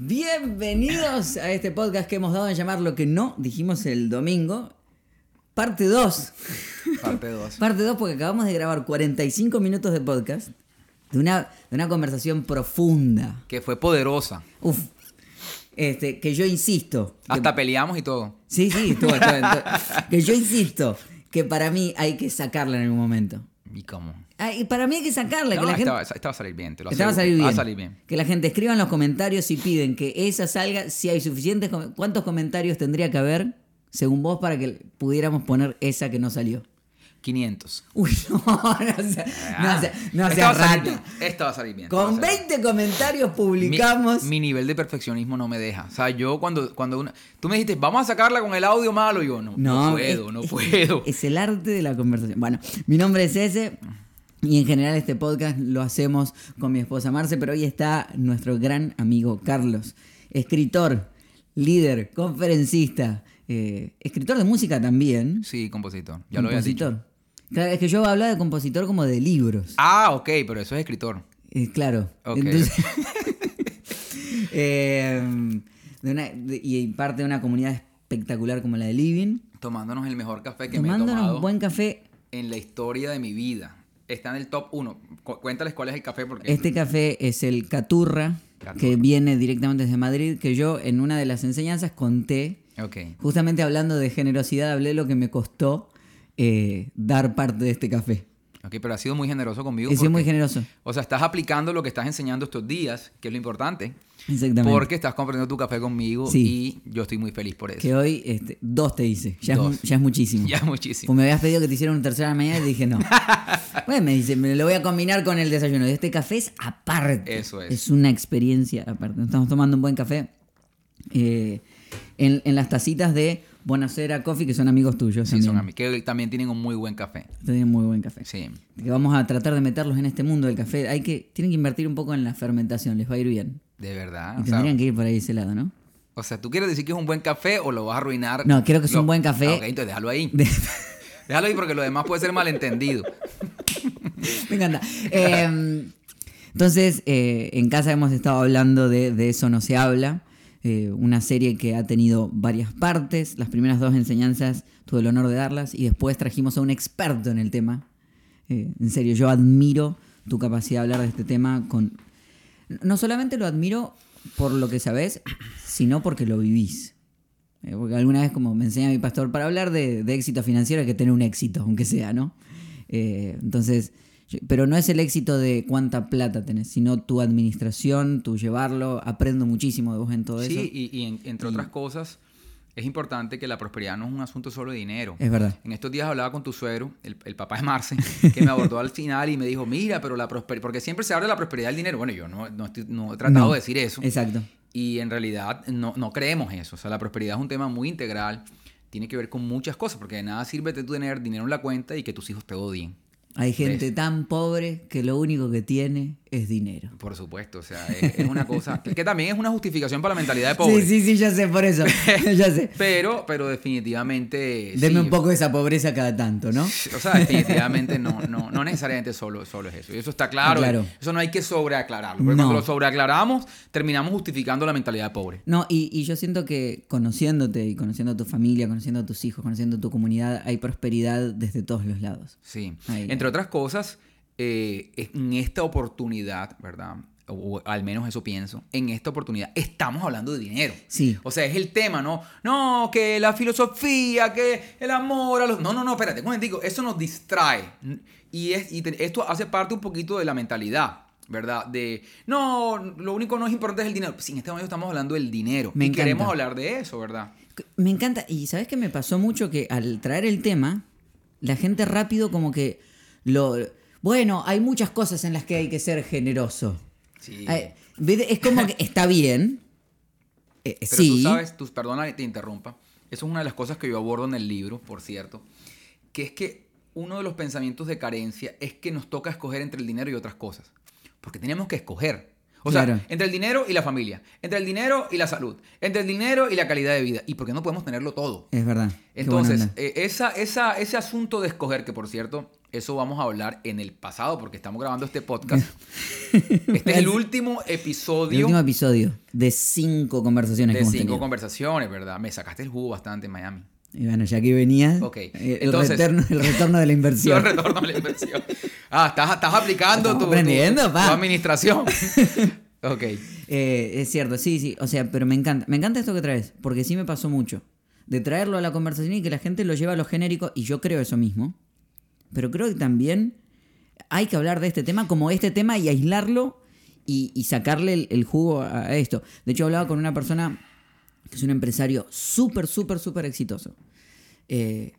Bienvenidos a este podcast que hemos dado a llamar lo que no dijimos el domingo. Parte 2. Parte 2. Parte 2 porque acabamos de grabar 45 minutos de podcast de una, de una conversación profunda. Que fue poderosa. Uf. Este, que yo insisto. que- Hasta peleamos y todo. Sí, sí, estuvo, estuvo. Que yo insisto que para mí hay que sacarla en algún momento. ¿Y cómo? Ay, para mí hay que sacarla. No, que la esta, gente... va, esta va a salir bien. Te lo Esta va a salir bien. Va a salir bien. Que la gente escriba en los comentarios si piden que esa salga, si hay suficientes. ¿Cuántos comentarios tendría que haber, según vos, para que pudiéramos poner esa que no salió? 500. Uy, no, no sea, no sea, no sea va a salir rata. bien. Esta va a salir bien. Con a salir bien. 20 comentarios publicamos. Mi, nivel de perfeccionismo no me deja. O sea, yo cuando, cuando una, tú me dijiste, vamos a sacarla con el audio malo, y yo no, no, puedo, es- no es- puedo. Es el arte de la conversación. Bueno, mi nombre es ese. Y en general este podcast lo hacemos con mi esposa Marce, pero hoy está nuestro gran amigo Carlos, escritor, líder, conferencista, eh, escritor de música también. Sí, compositor. Ya lo había dicho. compositor. Claro, es que yo hablo de compositor como de libros. Ah, ok, pero eso es escritor. Eh, claro. Ok, Entonces, eh, de una- de- y parte de una comunidad espectacular como la de Living, Tomándonos el mejor café que me he tomándonos tomado un buen café. en la historia de mi vida. Está en el top 1. Cuéntales cuál es el café porque... Este café es el Caturra, Caturra. que viene directamente desde Madrid, que yo en una de las enseñanzas conté, justamente hablando de generosidad, hablé lo que me costó eh, dar parte de este café. Ok, pero has sido muy generoso conmigo. He sido muy generoso. O sea, estás aplicando lo que estás enseñando estos días, que es lo importante. Exactamente. Porque estás compartiendo tu café conmigo Sí. y yo estoy muy feliz por eso. Que hoy este, dos te hice, ya, Es, Dos. mu- ya es muchísimo. Ya muchísimo. Pues me habías pedido que te hiciera un tercero a la mañana y dije no. bueno, me dice, me lo voy a combinar con el desayuno. Y este café es aparte. Eso es. Es una experiencia aparte. Estamos tomando un buen café. eh, en, en las tacitas de Bonacera Coffee, que son amigos tuyos. Sí, también. son amigos. Que también tienen un muy buen café. Tienen muy buen café. Sí. Que vamos a tratar de meterlos en este mundo del café. Hay que, tienen que invertir un poco en la fermentación, les va a ir bien. De verdad. Y O sea, tendrían que ir por ahí ese lado, ¿no? o sea, ¿tú quieres decir que es un buen café o lo vas a arruinar? No, creo que es Lo- un buen café. Ah, ok, entonces déjalo ahí. De- Déjalo ahí porque lo demás puede ser malentendido. Me encanta. Eh, entonces, eh, en casa hemos estado hablando de, de Eso no se habla, eh, una serie que ha tenido varias partes. Las primeras dos enseñanzas tuve el honor de darlas y después trajimos a un experto en el tema. Eh, en serio, yo admiro tu capacidad de hablar de este tema con... No solamente lo admiro por lo que sabes, sino porque lo vivís. Eh, porque alguna vez, como me enseña mi pastor, para hablar de, de éxito financiero hay que tener un éxito, aunque sea, ¿no? Entonces, pero no es el éxito de cuánta plata tenés, sino tu administración, tu llevarlo. Aprendo muchísimo de vos en todo eso. Sí, y, y en- entre otras cosas, es importante que la prosperidad no es un asunto solo de dinero. Es verdad. En estos días hablaba con tu suegro, el, el papá de Marce, que me abordó al final y me dijo, mira, pero la prosperidad, porque siempre se habla de la prosperidad del dinero. Bueno, yo no, no, estoy- no he tratado No. de decir eso. Exacto. Y en realidad no, no creemos eso. O sea, la prosperidad es un tema muy integral. Tiene que ver con muchas cosas, porque de nada sirve tú tener dinero en la cuenta y que tus hijos te odien. Hay gente ¿Ves? tan pobre que lo único que tiene es dinero. Por supuesto, o sea, es, es una cosa que, que también es una justificación para la mentalidad de pobre. Sí, sí, sí, ya sé, por eso. ya sé. Pero, pero definitivamente. Deme sí, un poco de esa pobreza cada tanto, ¿no? O sea, definitivamente no, no, no necesariamente solo, solo es eso. Y eso está claro. Claro. Eso no hay que sobreaclararlo. Porque No. cuando lo sobreaclaramos, terminamos justificando la mentalidad de pobre. No, y, y yo siento que conociéndote y conociendo a tu familia, conociendo a tus hijos, conociendo a tu comunidad, hay prosperidad desde todos los lados. Sí. Ahí. Entre otras cosas, eh, en esta oportunidad, ¿verdad? O, o al menos eso pienso, en esta oportunidad estamos hablando de dinero. Sí. O sea, es el tema, ¿no? No, que la filosofía, que el amor a los... No, no, no, espérate, un momentico. Eso nos distrae. Y, es, y te- esto hace parte un poquito de la mentalidad, ¿verdad? De, no, lo único no es importante es el dinero. Sí, en este momento estamos hablando del dinero. Me y encanta. queremos hablar de eso, ¿verdad? Me encanta. Y sabes que me pasó mucho que al traer el tema, la gente rápido como que lo... Bueno, hay muchas cosas en las que hay que ser generoso. Sí. Ve- Es como que está bien. Eh, Pero sí. tú sabes, tú, perdona que te interrumpa, eso es una de las cosas que yo abordo en el libro, por cierto, que es que uno de los pensamientos de carencia es que nos toca escoger entre el dinero y otras cosas. Porque tenemos que escoger. O sea, Claro. entre el dinero y la familia, entre el dinero y la salud, entre el dinero y la calidad de vida. ¿Y por qué no podemos tenerlo todo? Es verdad. Entonces, eh, esa, esa, ese asunto de escoger, que por cierto, eso vamos a hablar en el pasado, porque estamos grabando este podcast. Este es el último episodio el último episodio de cinco conversaciones que de hemos cinco tenido. conversaciones, ¿verdad? Me sacaste el jugo bastante en Miami. Y bueno, ya que venías, Ok, eh, el, entonces- retorno, el retorno de la inversión. retorno a la inversión. Ah, estás, estás aplicando tu, administración. ok. Eh, es cierto, sí, sí. O sea, pero me encanta. Me encanta esto que traes, porque sí me pasó mucho. De traerlo a la conversación y que la gente lo lleva a lo genérico, y yo creo eso mismo. Pero creo que también hay que hablar de este tema como este tema y aislarlo y, y sacarle el, el jugo a esto. De hecho, hablaba con una persona que es un empresario súper, súper, súper exitoso. Eh,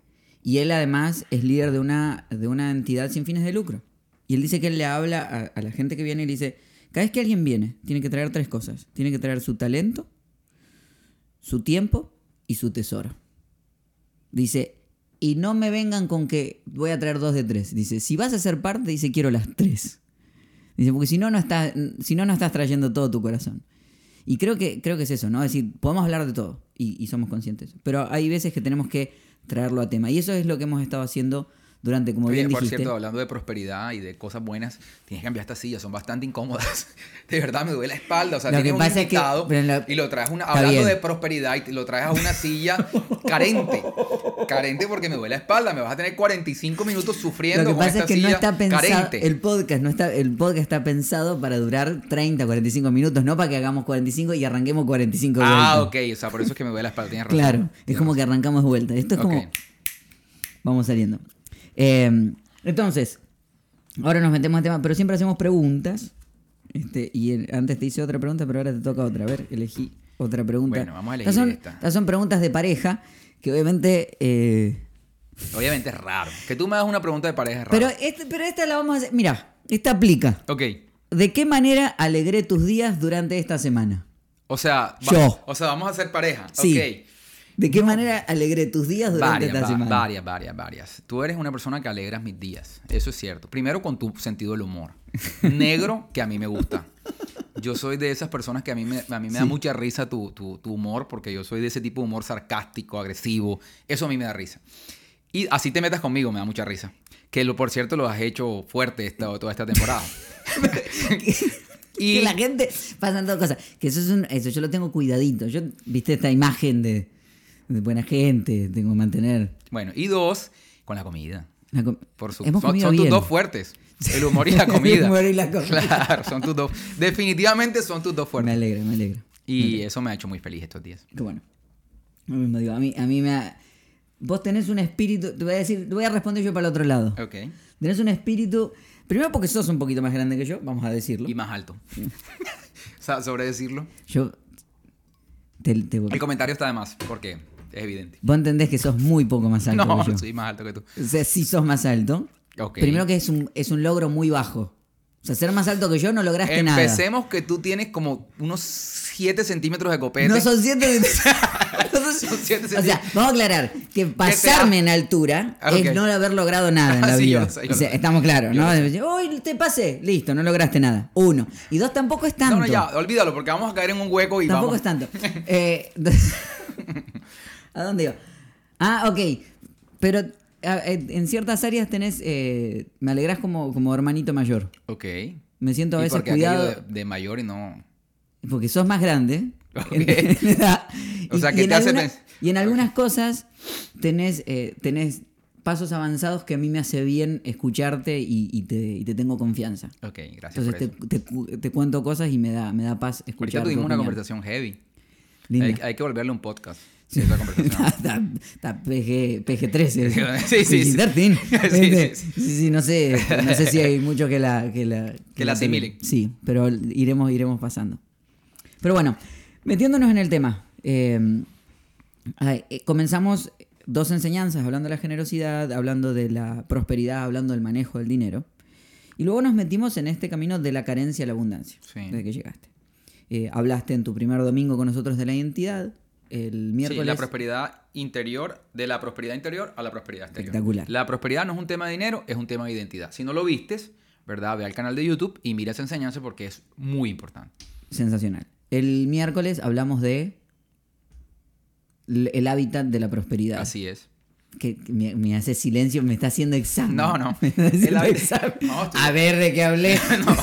y él además es líder de una, de una entidad sin fines de lucro. Y él dice que él le habla a, la gente que viene y le dice, cada vez que alguien viene, tiene que traer tres cosas. Tiene que traer su talento, su tiempo y su tesoro. Dice, y no me vengan con que voy a traer dos de tres. Dice, si vas a ser parte, dice, quiero las tres. Dice, porque si no, no si no, no estás trayendo todo tu corazón. Y creo que, creo que es eso, ¿no? Es decir, podemos hablar de todo y, y somos conscientes. Pero hay veces que tenemos que traerlo a tema. Y eso es lo que hemos estado haciendo durante, como Oye, bien por dijiste. cierto, hablando de prosperidad y de cosas buenas, tienes que cambiar estas sillas, son bastante incómodas. De verdad, me duele la espalda. O sea, Lo que tienes un pasa es que- invitado la- y lo traes una, hablando bien. de prosperidad y lo traes a una silla carente. Carente porque me duele la espalda. Me vas a tener 45 minutos sufriendo Lo que con pasa esta es que no está pensado, el podcast no está, el podcast está pensado para durar 30, 45 minutos, no para que hagamos 45 y arranquemos 45 Ah, vueltas. ok. O sea, por eso es que me duele la espalda. Tienes razón. Claro, es como que arrancamos de vuelta. Esto es como Ok. vamos saliendo. Eh, entonces, ahora nos metemos en tema, pero siempre hacemos preguntas. Este, y el- antes te hice otra pregunta, pero ahora te toca otra. A ver, elegí otra pregunta. Bueno, vamos a elegir estas son, esta. estas son preguntas de pareja que obviamente eh, Obviamente es raro. Que tú me hagas una pregunta de pareja es raro. Pero, este, pero esta la vamos a hacer. Mira, esta aplica. Ok. ¿De qué manera alegré tus días durante esta semana? O sea, va- Yo. O sea, vamos a ser pareja. Sí. Ok. ¿De qué manera alegré tus días durante Varias, esta semana? varias, varias, varias. Tú eres una persona que alegras mis días. Eso es cierto. Primero con tu sentido del humor. Negro, que a mí me gusta. Yo soy de esas personas que a mí me, a mí me da mucha risa tu, tu- tu humor, porque yo soy de ese tipo de humor sarcástico, agresivo. Eso a mí me da risa. Y así te metas conmigo, me da mucha risa. Que lo, por cierto lo has hecho fuerte esta, toda esta temporada. Que la gente pasan dos cosas. Que eso es un, eso yo lo tengo cuidadito. Yo, viste esta imagen de buena gente, tengo que mantener. Bueno, y dos, con la comida. la com- Por su, Hemos son, tus dos fuertes. El humor y la comida. El humor y la comida. Claro, son tus dos. Definitivamente son tus dos Me fuertes. alegra, me alegra. Y eso me ha hecho muy feliz estos días. Qué bueno. Lo mismo digo, a mí, a mí me ha... Vos tenés un espíritu, te voy a decir, te voy a responder yo para el otro lado. Ok. Tenés un espíritu, primero porque sos un poquito más grande que yo, vamos a decirlo. Y más alto. o sea, sobre decirlo. Yo te, te- El comentario está de más, porque es evidente. vos entendés que sos muy poco más alto No, que yo. soy más alto que tú. O sea, sí sos más alto. Ok. Primero que es un, es un logro muy bajo. O sea, ser más alto que yo no lograste nada. Empecemos que tú tienes como unos 7 centímetros de copete. No son siete. Son siete o sea, vamos a aclarar que pasarme en altura Ah, es no haber logrado nada en la Sí, yo vida. lo sé, yo o sea, estamos claros, ¿no? Hoy te pasé, listo, no lograste nada. Uno. Y dos, tampoco es tanto. No, no, ya, olvídalo, porque vamos a caer en un hueco y Tampoco vamos. es tanto. Eh, ¿A dónde iba? Ah, ok. Pero a- eh, en ciertas áreas tenés. eh, me alegrás como, como hermanito mayor. Ok. Me siento a ¿Y veces aquello cuidado. de, de mayor y no. Porque sos más grande. Ok. en- en edad. O sea, que y en te hace pens- Y en algunas cosas tenés, eh, tenés pasos avanzados que a mí me hace bien escucharte y, y te, y te tengo confianza. Ok, gracias Entonces por te, eso. te cu- te cuento cosas y me da, me da paz Ahorita escuchar. tuvimos tu una opinión. conversación heavy. Linda. Hay, hay que volverle un podcast. Sí, esa conversación. Está, PG, PG-13. Sí, sí, sí. PG-13. Sí, Este, sí, sí, sí, no sé, no sé si hay muchos que la... Que la, Que la asimilen. Sí, pero iremos, iremos pasando. Pero bueno, metiéndonos en el tema. ay, eh, comenzamos dos enseñanzas, hablando de la generosidad, hablando de la prosperidad, hablando del manejo del dinero. Y luego nos metimos en este camino de la carencia a la abundancia, Sí. desde que llegaste. Eh, hablaste en tu primer domingo con nosotros de la identidad. El miércoles... Sí, la prosperidad interior, de la prosperidad interior a la prosperidad exterior. Espectacular. La prosperidad no es un tema de dinero, es un tema de identidad. Si no lo vistes, ¿verdad? Ve al canal de YouTube y mira esa enseñanza porque es muy importante. Sensacional. El miércoles hablamos de el hábitat de la prosperidad. Así es. Que me, me hace silencio, me está haciendo examen. No, no. El examen. No, A ver de qué hablé. No,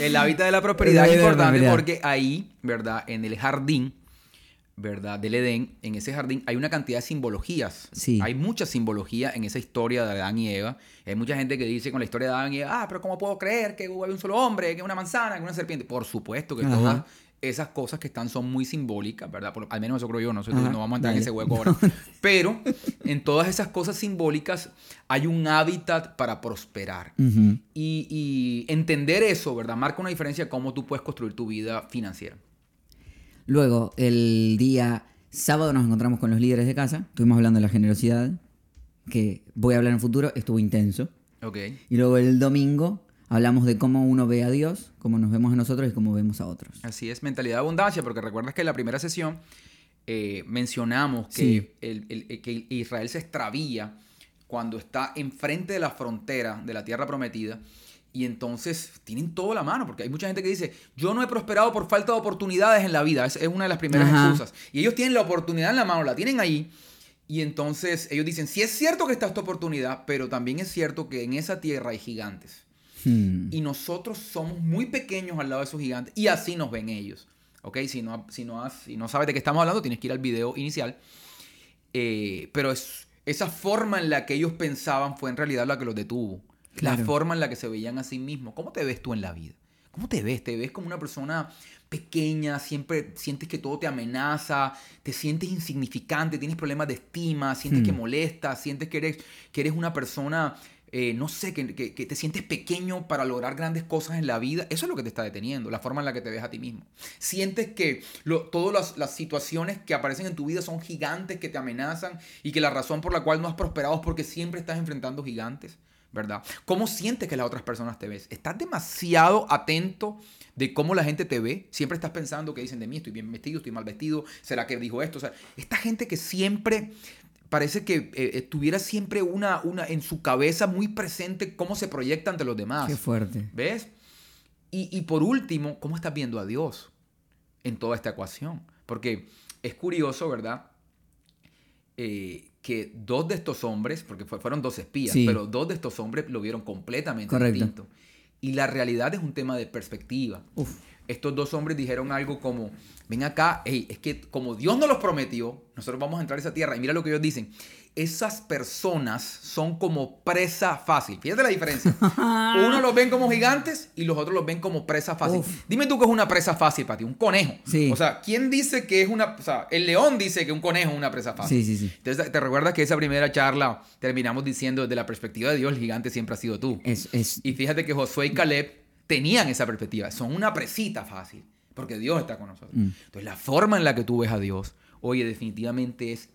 el hábitat de la prosperidad es importante porque ahí, ¿verdad? En el jardín, ¿verdad? Del Edén, en ese jardín hay una cantidad de simbologías. Sí. Hay mucha simbología en esa historia de Adán y Eva. Hay mucha gente que dice con la historia de Adán y Eva, ah, pero ¿cómo puedo creer que hubo un solo hombre, que una manzana, que una serpiente? Por supuesto que Ajá. todas esas cosas que están son muy simbólicas, ¿verdad? Por- al menos eso creo yo, no, sé, Ajá, no vamos a entrar en ese hueco ahora. Pero en todas esas cosas simbólicas hay un hábitat para prosperar. Y entender eso, ¿verdad? Marca una diferencia de cómo tú puedes construir tu vida financiera. Luego, el día sábado nos encontramos con los líderes de casa. Estuvimos hablando de la generosidad, que voy a hablar en futuro, estuvo intenso. Ok. Y luego el domingo hablamos de cómo uno ve a Dios, cómo nos vemos a nosotros y cómo vemos a otros. Así es, mentalidad de abundancia, porque recuerdas que en la primera sesión eh, mencionamos que, Sí. el- el- el- que Israel se extravía cuando está enfrente de la frontera de la tierra prometida. Y entonces tienen todo la mano, porque hay mucha gente que dice, yo no he prosperado por falta de oportunidades en la vida. Es, es una de las primeras Ajá. excusas. Y ellos tienen la oportunidad en la mano, la tienen ahí. Y entonces ellos dicen, sí es cierto que está esta oportunidad, pero también es cierto que en esa tierra hay gigantes. Hmm. Y nosotros somos muy pequeños al lado de esos gigantes. Y así nos ven ellos. ¿Ok? Si no, si no, has- si no sabes de qué estamos hablando, tienes que ir al video inicial. Eh, pero es, esa forma en la que ellos pensaban fue en realidad la que los detuvo. La forma en la que se veían a sí mismos. ¿Cómo te ves tú en la vida? ¿Cómo te ves? ¿Te ves como una persona pequeña? Siempre sientes que todo te amenaza, te sientes insignificante, tienes problemas de estima, sientes Hmm. que molestas, sientes que eres, que eres una persona, eh, no sé, que, que- que te sientes pequeño para lograr grandes cosas en la vida. Eso es lo que te está deteniendo, la forma en la que te ves a ti mismo. Sientes que lo- todas las, las situaciones que aparecen en tu vida son gigantes que te amenazan y que la razón por la cual no has prosperado es porque siempre estás enfrentando gigantes. ¿Verdad? ¿Cómo sientes que las otras personas te ves? ¿Estás demasiado atento de cómo la gente te ve? Siempre estás pensando que dicen de mí, estoy bien vestido, estoy mal vestido, ¿será que dijo esto? O sea, esta gente que siempre parece que eh, eh, tuviera siempre una, una en su cabeza muy presente cómo se proyecta ante los demás. Qué fuerte. ¿Ves? Y, y por último, ¿cómo estás viendo a Dios en toda esta ecuación? Porque es curioso, ¿verdad? Eh, que dos de estos hombres, porque fue- fueron dos espías, Sí. pero dos de estos hombres lo vieron completamente Correcto. distinto. Y la realidad es un tema de perspectiva. Uf. Estos dos hombres dijeron algo como, ven acá, hey, es que como Dios nos los prometió, nosotros vamos a entrar a esa tierra. Y mira lo que ellos dicen, esas personas son como presa fácil. Fíjate la diferencia. Uno los ven como gigantes y los otros los ven como presa fácil. Uf. Dime tú qué es una presa fácil para ti, un conejo. Sí. O sea, ¿quién dice que es una... O sea, el león dice que un conejo es una presa fácil. Sí, sí, sí. Entonces, ¿te recuerdas que esa primera charla terminamos diciendo desde la perspectiva de Dios, el gigante siempre ha sido tú? Es, es, Y fíjate que Josué y Caleb tenían esa perspectiva. Son una presita fácil, porque Dios está con nosotros. Mm. Entonces, la forma en la que tú ves a Dios, oye, definitivamente es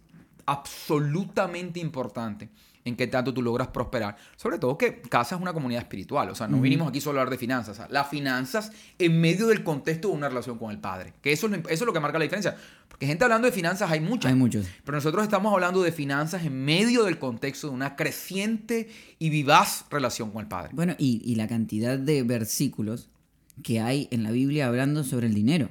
absolutamente importante en qué tanto tú logras prosperar. Sobre todo que Casa es una comunidad espiritual. O sea, no vinimos aquí solo a hablar de finanzas. O sea, las finanzas en medio del contexto de una relación con el Padre. Que eso es, lo, eso es lo que marca la diferencia. Porque gente hablando de finanzas hay muchas. hay muchos. Pero nosotros estamos hablando de finanzas en medio del contexto de una creciente y vivaz relación con el Padre. Bueno, y, y la cantidad de versículos que hay en la Biblia hablando sobre el dinero.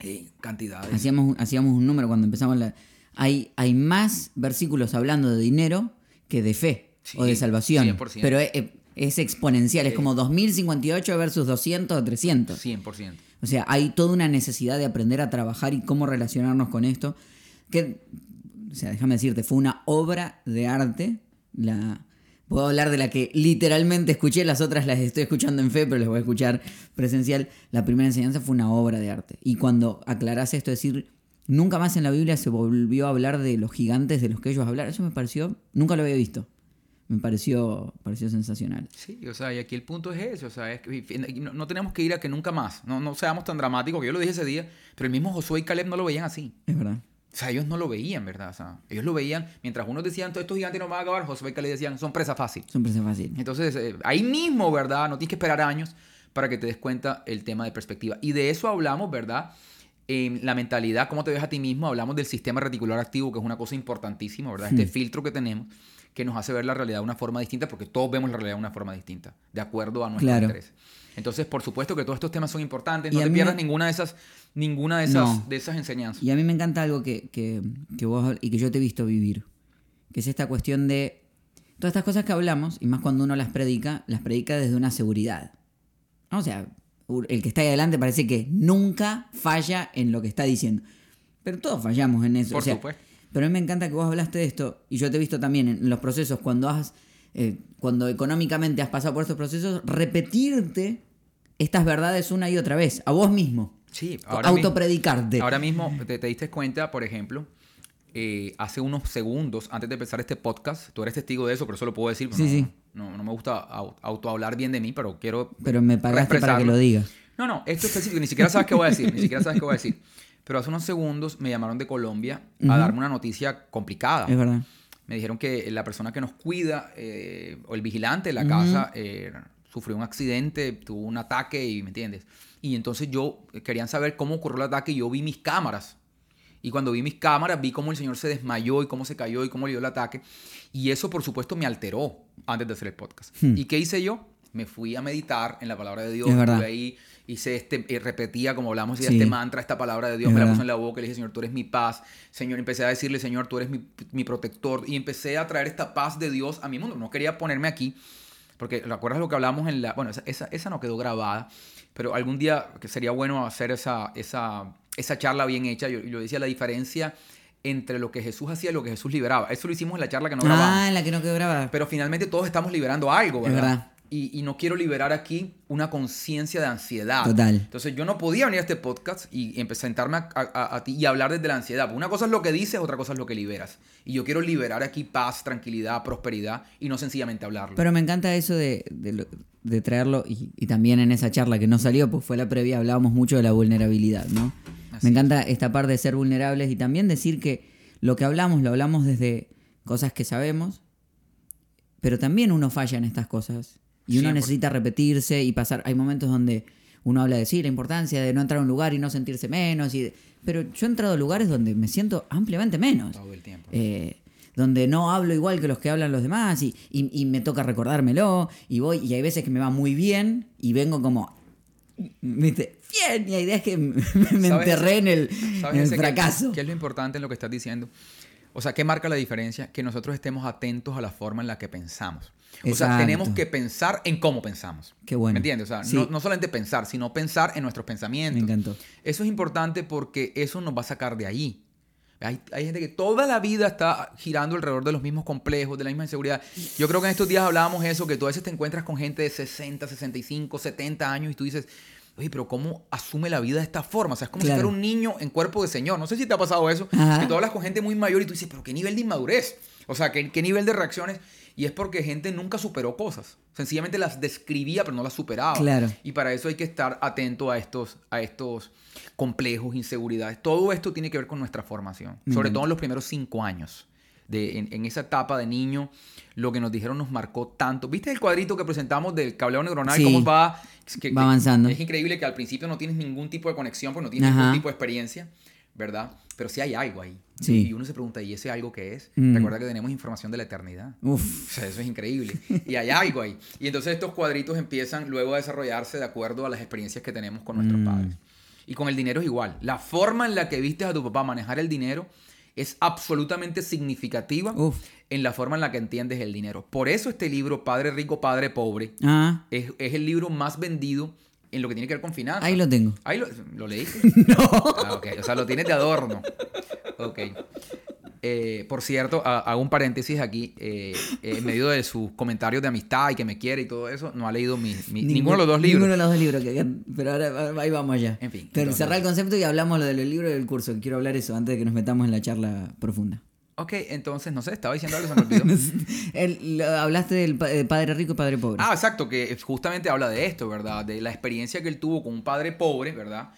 Eh, cantidades. Hacíamos, hacíamos un número cuando empezamos la... Hay, hay más versículos hablando de dinero que de fe Sí, o de salvación. 100%. Pero es, es exponencial, es como 2058 versus 200 o 300. 100%. O sea, hay toda una necesidad de aprender a trabajar y cómo relacionarnos con esto. Que, o sea, déjame decirte, fue una obra de arte. La, puedo hablar de la que literalmente escuché, las otras las estoy escuchando en fe, pero las voy a escuchar presencial. La primera enseñanza fue una obra de arte. Y cuando aclarás esto, es decir, nunca más en la Biblia se volvió a hablar de los gigantes de los que ellos hablaron. Eso me pareció, nunca lo había visto. Me pareció, pareció sensacional. Sí, o sea, y aquí el punto es ese, o sea, es que no, no tenemos que ir a que nunca más, no, no seamos tan dramáticos, que yo lo dije ese día, pero el mismo Josué y Caleb no lo veían así. Es verdad. O sea, ellos no lo veían, ¿verdad? O sea, ellos lo veían, mientras unos decían, todos estos gigantes no van a acabar, Josué y Caleb decían, son presa fácil. Siempre es fácil. Entonces, eh, ahí mismo, ¿verdad? No tienes que esperar años para que te des cuenta el tema de perspectiva. Y de eso hablamos, ¿verdad? En la mentalidad, cómo te ves a ti mismo, hablamos del sistema reticular activo, que es una cosa importantísima, ¿verdad? Este filtro que tenemos que nos hace ver la realidad de una forma distinta, porque todos vemos la realidad de una forma distinta, de acuerdo a nuestros Claro. intereses. Entonces, por supuesto que todos estos temas son importantes, no te pierdas me- ninguna de esas, ninguna de esas, No. de esas enseñanzas. Y a mí me encanta algo que, que, que vos y que yo te he visto vivir, que es esta cuestión de todas estas cosas que hablamos, y más cuando uno las predica, las predica desde una seguridad. O sea, el que está ahí adelante parece que nunca falla en lo que está diciendo. Pero todos fallamos en eso. Por o sea, supuesto. Pero a mí me encanta que vos hablaste de esto, y yo te he visto también en los procesos, cuando has, eh, cuando económicamente has pasado por estos procesos, repetirte estas verdades una y otra vez, a vos mismo. Sí, ahora mismo- Autopredicarte. Ahora mismo te, te diste cuenta, por ejemplo, eh, hace unos segundos antes de empezar este podcast, tú eres testigo de eso, pero eso lo puedo decir. Sí, no, sí. No, no me gusta au- autohablar bien de mí, pero quiero. Pero me pagaste para que lo digas. No, no, esto específico, ni siquiera sabes qué voy a decir, ni siquiera sabes qué voy a decir. Pero hace unos segundos me llamaron de Colombia a darme una noticia complicada. Es verdad. Me dijeron que la persona que nos cuida, eh, o el vigilante de la casa, eh, sufrió un accidente, tuvo un ataque, y ¿me entiendes? Y entonces yo querían saber cómo ocurrió el ataque y yo vi mis cámaras. Y cuando vi mis cámaras, vi cómo el señor se desmayó y cómo se cayó y cómo le dio el ataque. Y eso, por supuesto, me alteró antes de hacer el podcast. Hmm. ¿Y qué hice yo? Me fui a meditar en la palabra de Dios. Es verdad. ahí, hice este, eh, repetía, como hablamos, Sí. este mantra, esta palabra de Dios, Es me la verdad. puse en la boca y le dije, Señor, tú eres mi paz. Señor, empecé a decirle, Señor, tú eres mi, mi protector. Y empecé a traer esta paz de Dios a mi mundo. No quería ponerme aquí, porque ¿recuerdas lo que hablamos en la... Bueno, esa, esa, esa no quedó grabada, pero algún día que sería bueno hacer esa, esa, esa charla bien hecha. Yo, yo decía la diferencia entre lo que Jesús hacía y lo que Jesús liberaba. Eso lo hicimos en la charla que no grabamos. ah, en la que no quedó grabada. Pero finalmente todos estamos liberando algo, Es ¿verdad? Y, y no quiero liberar aquí una conciencia de ansiedad. Total. Entonces yo no podía venir a este podcast y empezar a sentarme a, a- a ti y hablar desde la ansiedad. Porque una cosa es lo que dices, otra cosa es lo que liberas. Y yo quiero liberar aquí paz, tranquilidad, prosperidad y no sencillamente hablarlo. Pero me encanta eso de, de traerlo y, y también en esa charla que no salió, pues fue la previa, hablábamos mucho de la vulnerabilidad, ¿no? Así me encanta esta parte de ser vulnerables y también decir que lo que hablamos lo hablamos desde cosas que sabemos, pero también uno falla en estas cosas y uno 100%. necesita repetirse y pasar. Hay momentos donde uno habla de sí, la importancia de no entrar a un lugar y no sentirse menos, y de- pero yo he entrado a lugares donde me siento ampliamente menos. Todo el tiempo. Eh, donde no hablo igual que los que hablan los demás y, y- y me toca recordármelo y voy y hay veces que me va muy bien y vengo como ¿viste? Bien y hay días que me, me ¿Sabes enterré en el, ¿Sabes en el fracaso ¿Qué es lo importante en lo que estás diciendo? O sea, ¿qué marca la diferencia? Que nosotros estemos atentos a la forma en la que pensamos. O sea, Exacto. tenemos que pensar en cómo pensamos. Qué bueno. ¿Me entiendes? O sea, Sí. no, no solamente pensar, sino pensar en nuestros pensamientos. me encantó Eso es importante porque eso nos va a sacar de ahí. Hay, hay gente que toda la vida está girando alrededor de los mismos complejos, de la misma inseguridad. Yo creo que en estos días hablábamos eso, que tú a veces te encuentras con gente de 60, 65, 70 años y tú dices, oye, pero ¿cómo asume la vida de esta forma? O sea, es como Claro. si fuera un niño en cuerpo de señor. No sé si te ha pasado eso, Ajá. que tú hablas con gente muy mayor y tú dices, pero ¿qué nivel de inmadurez? O sea, ¿qué, qué nivel de reacciones? Y es porque gente nunca superó cosas. Sencillamente las describía, pero no las superaba. Claro. Y para eso hay que estar atento a estos, a estos complejos, inseguridades. Todo esto tiene que ver con nuestra formación. Sobre todo en los primeros cinco años. De, en, en esa etapa de niño, lo que nos dijeron nos marcó tanto. ¿Viste el cuadrito que presentamos del cableado neuronal? Sí. ¿Cómo va? Que- Va avanzando. Es increíble que al principio no tienes ningún tipo de conexión, porque no tienes Ajá. ningún tipo de experiencia, ¿verdad? Pero sí hay algo ahí. Sí. Y uno se pregunta, ¿y ese algo qué es? Mm. Recuerda que tenemos información de la eternidad. Uf, O sea, eso es increíble. Y hay algo ahí. Y entonces estos cuadritos empiezan luego a desarrollarse de acuerdo a las experiencias que tenemos con nuestros Mm. padres. Y con el dinero es igual. La forma en la que viste a tu papá manejar el dinero es absolutamente significativa uf. en la forma en la que entiendes el dinero. Por eso este libro, Padre Rico, Padre Pobre, Ah, es, es el libro más vendido en lo que tiene que ver con finanzas. ahí lo tengo. Ahí lo, ¿lo leíste. no. Ah. O sea, lo tienes de adorno. Ok. Eh, por cierto, ha- hago un paréntesis aquí. eh, eh, en medio de sus comentarios de amistad y que me quiere y todo eso, no ha leído mi- mi- ninguno de los dos libros. Ninguno de los dos libros. que- pero ahora ahí vamos ya. En fin, Pero cerrar el concepto y hablamos lo del libro y del curso. Quiero hablar eso antes de que nos metamos en la charla profunda. Ok, entonces, no sé, estaba diciendo algo, se me olvidó. El- lo- hablaste del pa- de padre rico y padre pobre. Ah, exacto, que justamente habla de esto, ¿verdad? De la experiencia que él tuvo con un padre pobre, ¿verdad?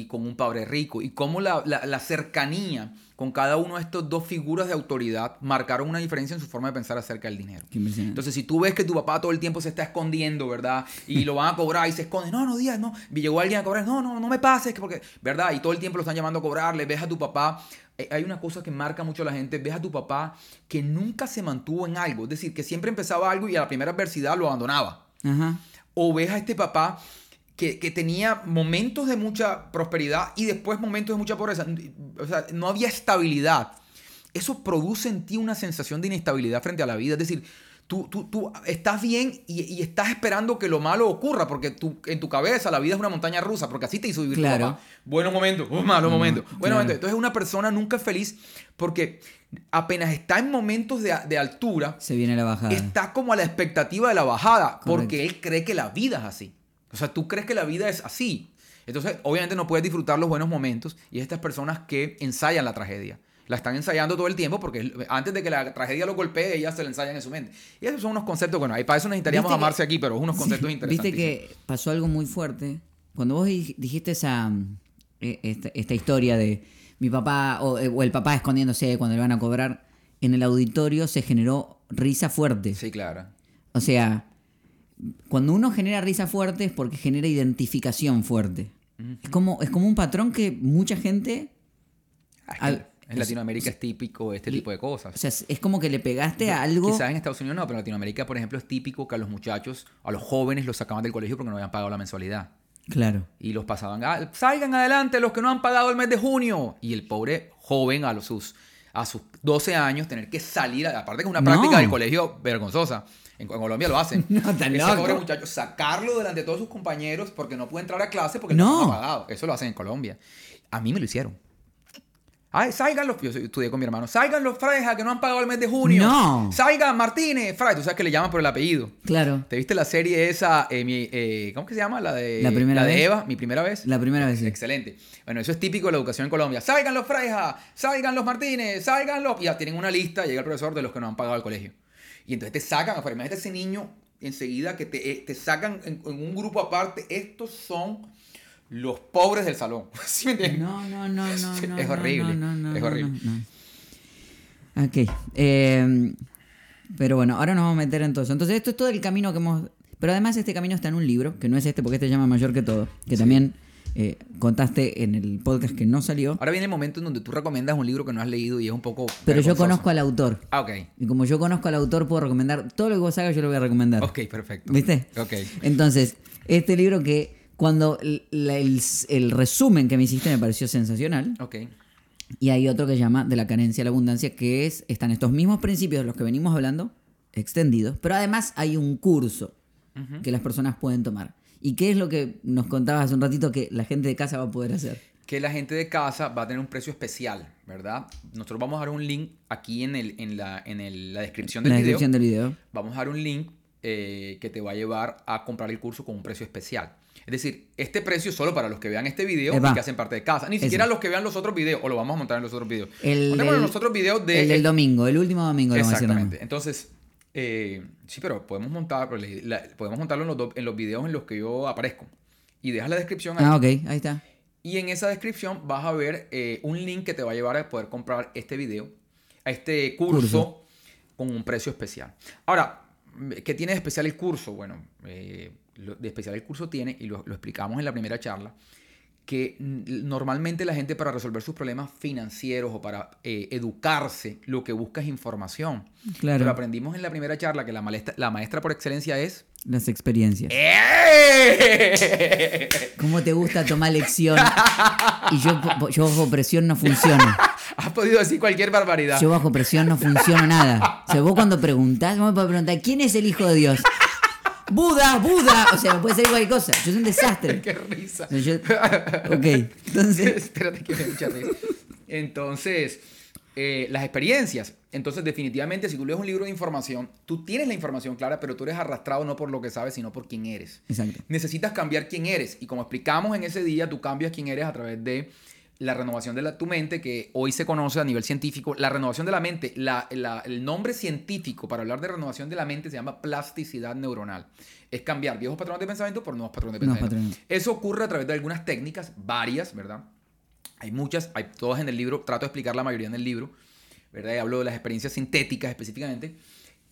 Y con un padre rico. Y cómo la, la- la cercanía con cada uno de estos dos figuras de autoridad marcaron una diferencia en su forma de pensar acerca del dinero. Entonces, si tú ves que tu papá todo el tiempo se está escondiendo, ¿verdad? Y lo van a cobrar y se esconde, no, no, Díaz, no. Y llegó alguien a cobrar, no, no, no me pases, que porque, ¿verdad? Y todo el tiempo lo están llamando a cobrarle, ves a tu papá. Eh, Hay una cosa que marca mucho a la gente, ves a tu papá que nunca se mantuvo en algo, es decir, que siempre empezaba algo y a la primera adversidad lo abandonaba. Ajá. O ves a este papá que, que tenía momentos de mucha prosperidad y después momentos de mucha pobreza. O sea, no había estabilidad. Eso produce en ti una sensación de inestabilidad frente a la vida. Es decir, tú, tú, tú estás bien y, y estás esperando que lo malo ocurra porque tú, en tu cabeza la vida es una montaña rusa porque así te hizo vivir tu Claro. papá. Buenos momentos, uh, malos momentos. Buenos claro. momentos. Entonces una persona nunca es feliz porque apenas está en momentos de, de altura, Se viene la bajada. está como a la expectativa de la bajada, Correcto. porque él cree que la vida es así. O sea, tú crees que la vida es así. Entonces, obviamente no puedes disfrutar los buenos momentos y estas personas que ensayan la tragedia. La están ensayando todo el tiempo porque antes de que la tragedia lo golpee, ellas se la ensayan en su mente. Y esos son unos conceptos, bueno, ahí para eso necesitaríamos que- amarse aquí, pero unos conceptos Sí, interesantes. Viste que pasó algo muy fuerte. Cuando vos di- dijiste esa eh, esta, esta historia de mi papá o, eh, o el papá escondiéndose cuando le van a cobrar, en el auditorio se generó risa fuerte. Sí, claro. O sea, cuando uno genera risa fuerte es porque genera identificación fuerte. es, como, es como un patrón que mucha gente... Es que Al- en Latinoamérica es típico este tipo de cosas. O sea, es es como que le pegaste a algo... Quizás en Estados Unidos no, pero en Latinoamérica, por ejemplo, es típico que a los muchachos, a los jóvenes los sacaban del colegio porque no habían pagado la mensualidad. Claro. Y los pasaban, "Ah, salgan adelante los que no han pagado el mes de junio. Y el pobre joven a los, sus, a sus 12 años tener que salir, aparte que es una No. práctica del colegio vergonzosa. En, en Colombia lo hacen. No, tan Ese loco. pobre muchacho, sacarlo delante de todos sus compañeros porque no puede entrar a clase porque No. ha pagado. Eso lo hacen en Colombia. A mí me lo hicieron. Ay, salgan los. Yo estudié con mi hermano. Salgan los Freja que no han pagado el mes de junio. No. Salgan Martínez. Fray, tú sabes que le llaman por el apellido. Claro. ¿Te viste la serie esa? eh, mi, eh, ¿Cómo que se llama? La de, La primera de vez. Eva, mi primera vez. La primera vez, sí. Excelente. Bueno, eso es típico de la educación en Colombia. Salgan los Freja, salgan los Martínez, salgan los. Y ya tienen una lista, llega el profesor de los que no han pagado el colegio. Y entonces te sacan afuera. Imagínate ese niño enseguida que te, eh, te sacan en, en un grupo aparte. Estos son los pobres del salón. ¿Sí me entiendes? No, no, no, no. Es horrible, no, no, es horrible. Ok. eh, pero bueno, ahora nos vamos a meter en todo eso. Entonces, esto es todo el camino que hemos. Pero además, este camino está en un libro, que no es este porque este se llama Mayor que todo, que también eh, contaste en el podcast que no salió. Ahora viene el momento en donde tú recomiendas un libro que no has leído y es un poco. Pero yo conozco al autor. Ah, ok. Y como yo conozco al autor, puedo recomendar todo lo que vos hagas, yo lo voy a recomendar. Ok, perfecto. ¿Viste? Ok. Entonces, este libro que cuando el, la- el- el resumen que me hiciste me pareció sensacional. Ok. Y hay otro que se llama De la carencia a la abundancia, que es, están estos mismos principios de los que venimos hablando, extendidos, pero además hay un curso que las personas pueden tomar. ¿Y qué es lo que nos contabas hace un ratito que la gente de casa va a poder hacer? que la gente de casa va a tener un precio especial, ¿verdad? Nosotros vamos a dar un link aquí en, el, en, la, en el- la descripción del la video. descripción del video. Vamos a dar un link eh, que te va a llevar a comprar el curso con un precio especial. Es decir, este precio es solo para los que vean este video Eva. y que hacen parte de casa. Ni Eso. siquiera los que vean los otros videos, o lo vamos a montar en los otros videos. El los otros videos de... el del domingo, el último domingo lo. Exactamente. Entonces, eh, sí, pero podemos montar, la- podemos montarlo en los, do- en los videos en los que yo aparezco. Y deja la descripción ahí. Ah, ok, ahí está. Y en esa descripción vas a ver eh, un link que te va a llevar a poder comprar este video, a este curso, Curso. con un precio especial. Ahora, ¿qué tiene de especial el curso? Bueno, eh, lo de especial el curso tiene, y lo, lo explicamos en la primera charla, que normalmente la gente para resolver sus problemas financieros o para eh, educarse, lo que busca es información. Claro. Pero aprendimos en la primera charla que la maestra, la maestra por excelencia es... Las experiencias. ¡Eh! ¿Cómo te gusta tomar lección? Y yo, yo bajo presión no funciono. Has podido decir cualquier barbaridad. Yo bajo presión no funciono nada. O sea, vos cuando preguntás, vos me podés preguntar, ¿quién es el hijo de Dios? Buda, Buda. O sea, me puede salir cualquier cosa. Yo soy un desastre. Qué risa. Yo- Ok, entonces... Espérate que me mucha risa. Entonces, eh, las experiencias. Entonces, definitivamente, si tú lees un libro de información, tú tienes la información clara, pero tú eres arrastrado no por lo que sabes, sino por quién eres. Exacto. Necesitas cambiar quién eres. Y como explicamos en ese día, tú cambias quién eres a través de la renovación de la, tu mente, que hoy se conoce a nivel científico, la renovación de la mente, la- la- el nombre científico para hablar de renovación de la mente se llama plasticidad neuronal. Es cambiar viejos patrones de pensamiento por nuevos patrones de pensamiento. Eso ocurre a través de algunas técnicas, varias, ¿verdad? Hay muchas, hay todas en el libro, trato de explicar la mayoría en el libro, ¿verdad? Y hablo de las experiencias sintéticas específicamente.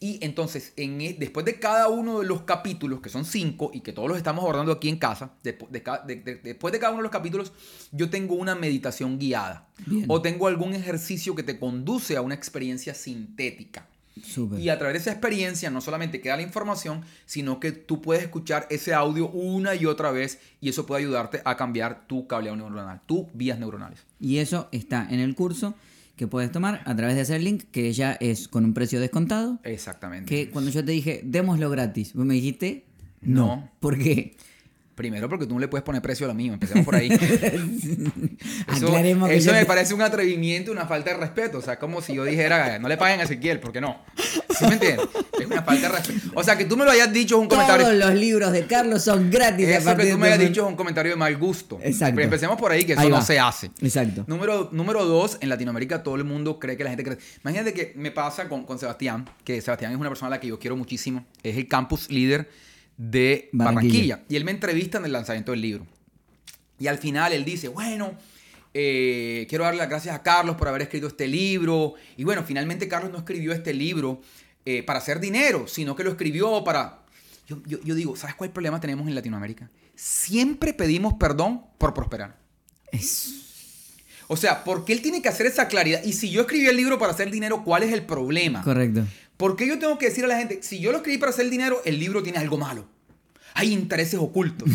Y entonces, en, e- después de cada uno de los capítulos, que son cinco y que todos los estamos abordando aquí en casa, de ca- de- de- después de cada uno de los capítulos, yo tengo una meditación guiada. Bien. O tengo algún ejercicio que te conduce a una experiencia sintética. Y a través de esa experiencia no solamente queda la información, sino que tú puedes escuchar ese audio una y otra vez y eso puede ayudarte a cambiar tu cableado neuronal, tus vías neuronales. Y eso está en el curso que puedes tomar a través de ese link, que ya es con un precio descontado. Exactamente. Que cuando yo te dije, démoslo gratis, vos me dijiste, no. No. ¿Por qué? Primero porque tú no le puedes poner precio a lo mío, empecemos por ahí. eso Aclaremos que eso yo me te- parece un atrevimiento, una falta de respeto. O sea, como si yo dijera, no le paguen a Ezequiel, ¿por qué no? ¿Sí me entiendes? Es una falta de respeto. O sea, que tú me lo hayas dicho es un comentario. Todos los libros de Carlos son gratis. Eso que tú me de hayas este dicho es un comentario de mal gusto. Exacto. Pero empecemos por ahí, que eso Ahí no se hace. Exacto. Número, número dos, en Latinoamérica todo el mundo cree que la gente cree. Imagínate que me pasa con, con Sebastián, que Sebastián es una persona a la que yo quiero muchísimo. Es el campus líder de Barranquilla. Barranquilla. Y él me entrevista en el lanzamiento del libro. Y al final él dice, bueno, eh, quiero darle las gracias a Carlos por haber escrito este libro. Y bueno, finalmente Carlos no escribió este libro eh, para hacer dinero, sino que lo escribió para... Yo, yo- yo digo, ¿sabes cuál problema tenemos en Latinoamérica? Siempre pedimos perdón por prosperar. Es- O sea, ¿por qué él tiene que hacer esa claridad? Y si yo escribí el libro para hacer dinero, ¿cuál es el problema? Correcto. ¿Por qué yo tengo que decir a la gente, si yo lo escribí para hacer dinero, el libro tiene algo malo? Hay intereses ocultos.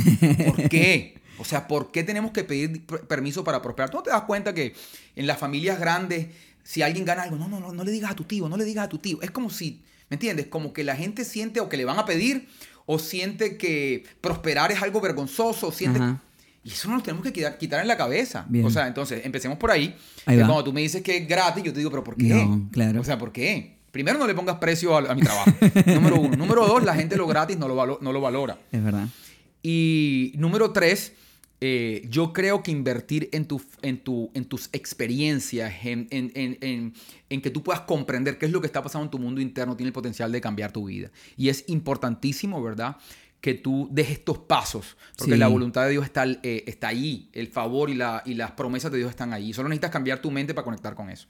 ¿Por qué? O sea, ¿por qué tenemos que pedir per- permiso para prosperar? ¿Tú no te das cuenta que en las familias grandes, si alguien gana algo, no, no, no, no le digas a tu tío, no le digas a tu tío. Es como si, ¿me entiendes? Como que la gente siente o que le van a pedir o siente que prosperar es algo vergonzoso, o siente... Ajá. Y eso nos tenemos que quitar, quitar en la cabeza. Bien. O sea, entonces, empecemos por ahí. Ahí que cuando tú me dices que es gratis, yo te digo, pero ¿por qué? No, claro. O sea, ¿por qué? Primero, no le pongas precio a, a mi trabajo. número uno. Número dos, la gente lo gratis no lo, no lo valora. Es verdad. Y número tres, eh, yo creo que invertir en, tu, en, tu, en tus experiencias, en, en- que tú puedas comprender qué es lo que está pasando en tu mundo interno, tiene el potencial de cambiar tu vida. Y es importantísimo, ¿verdad? Que tú dejes estos pasos, porque Sí. la voluntad de Dios está, eh, está ahí, el favor y, la, y las promesas de Dios están ahí. Solo necesitas cambiar tu mente para conectar con eso.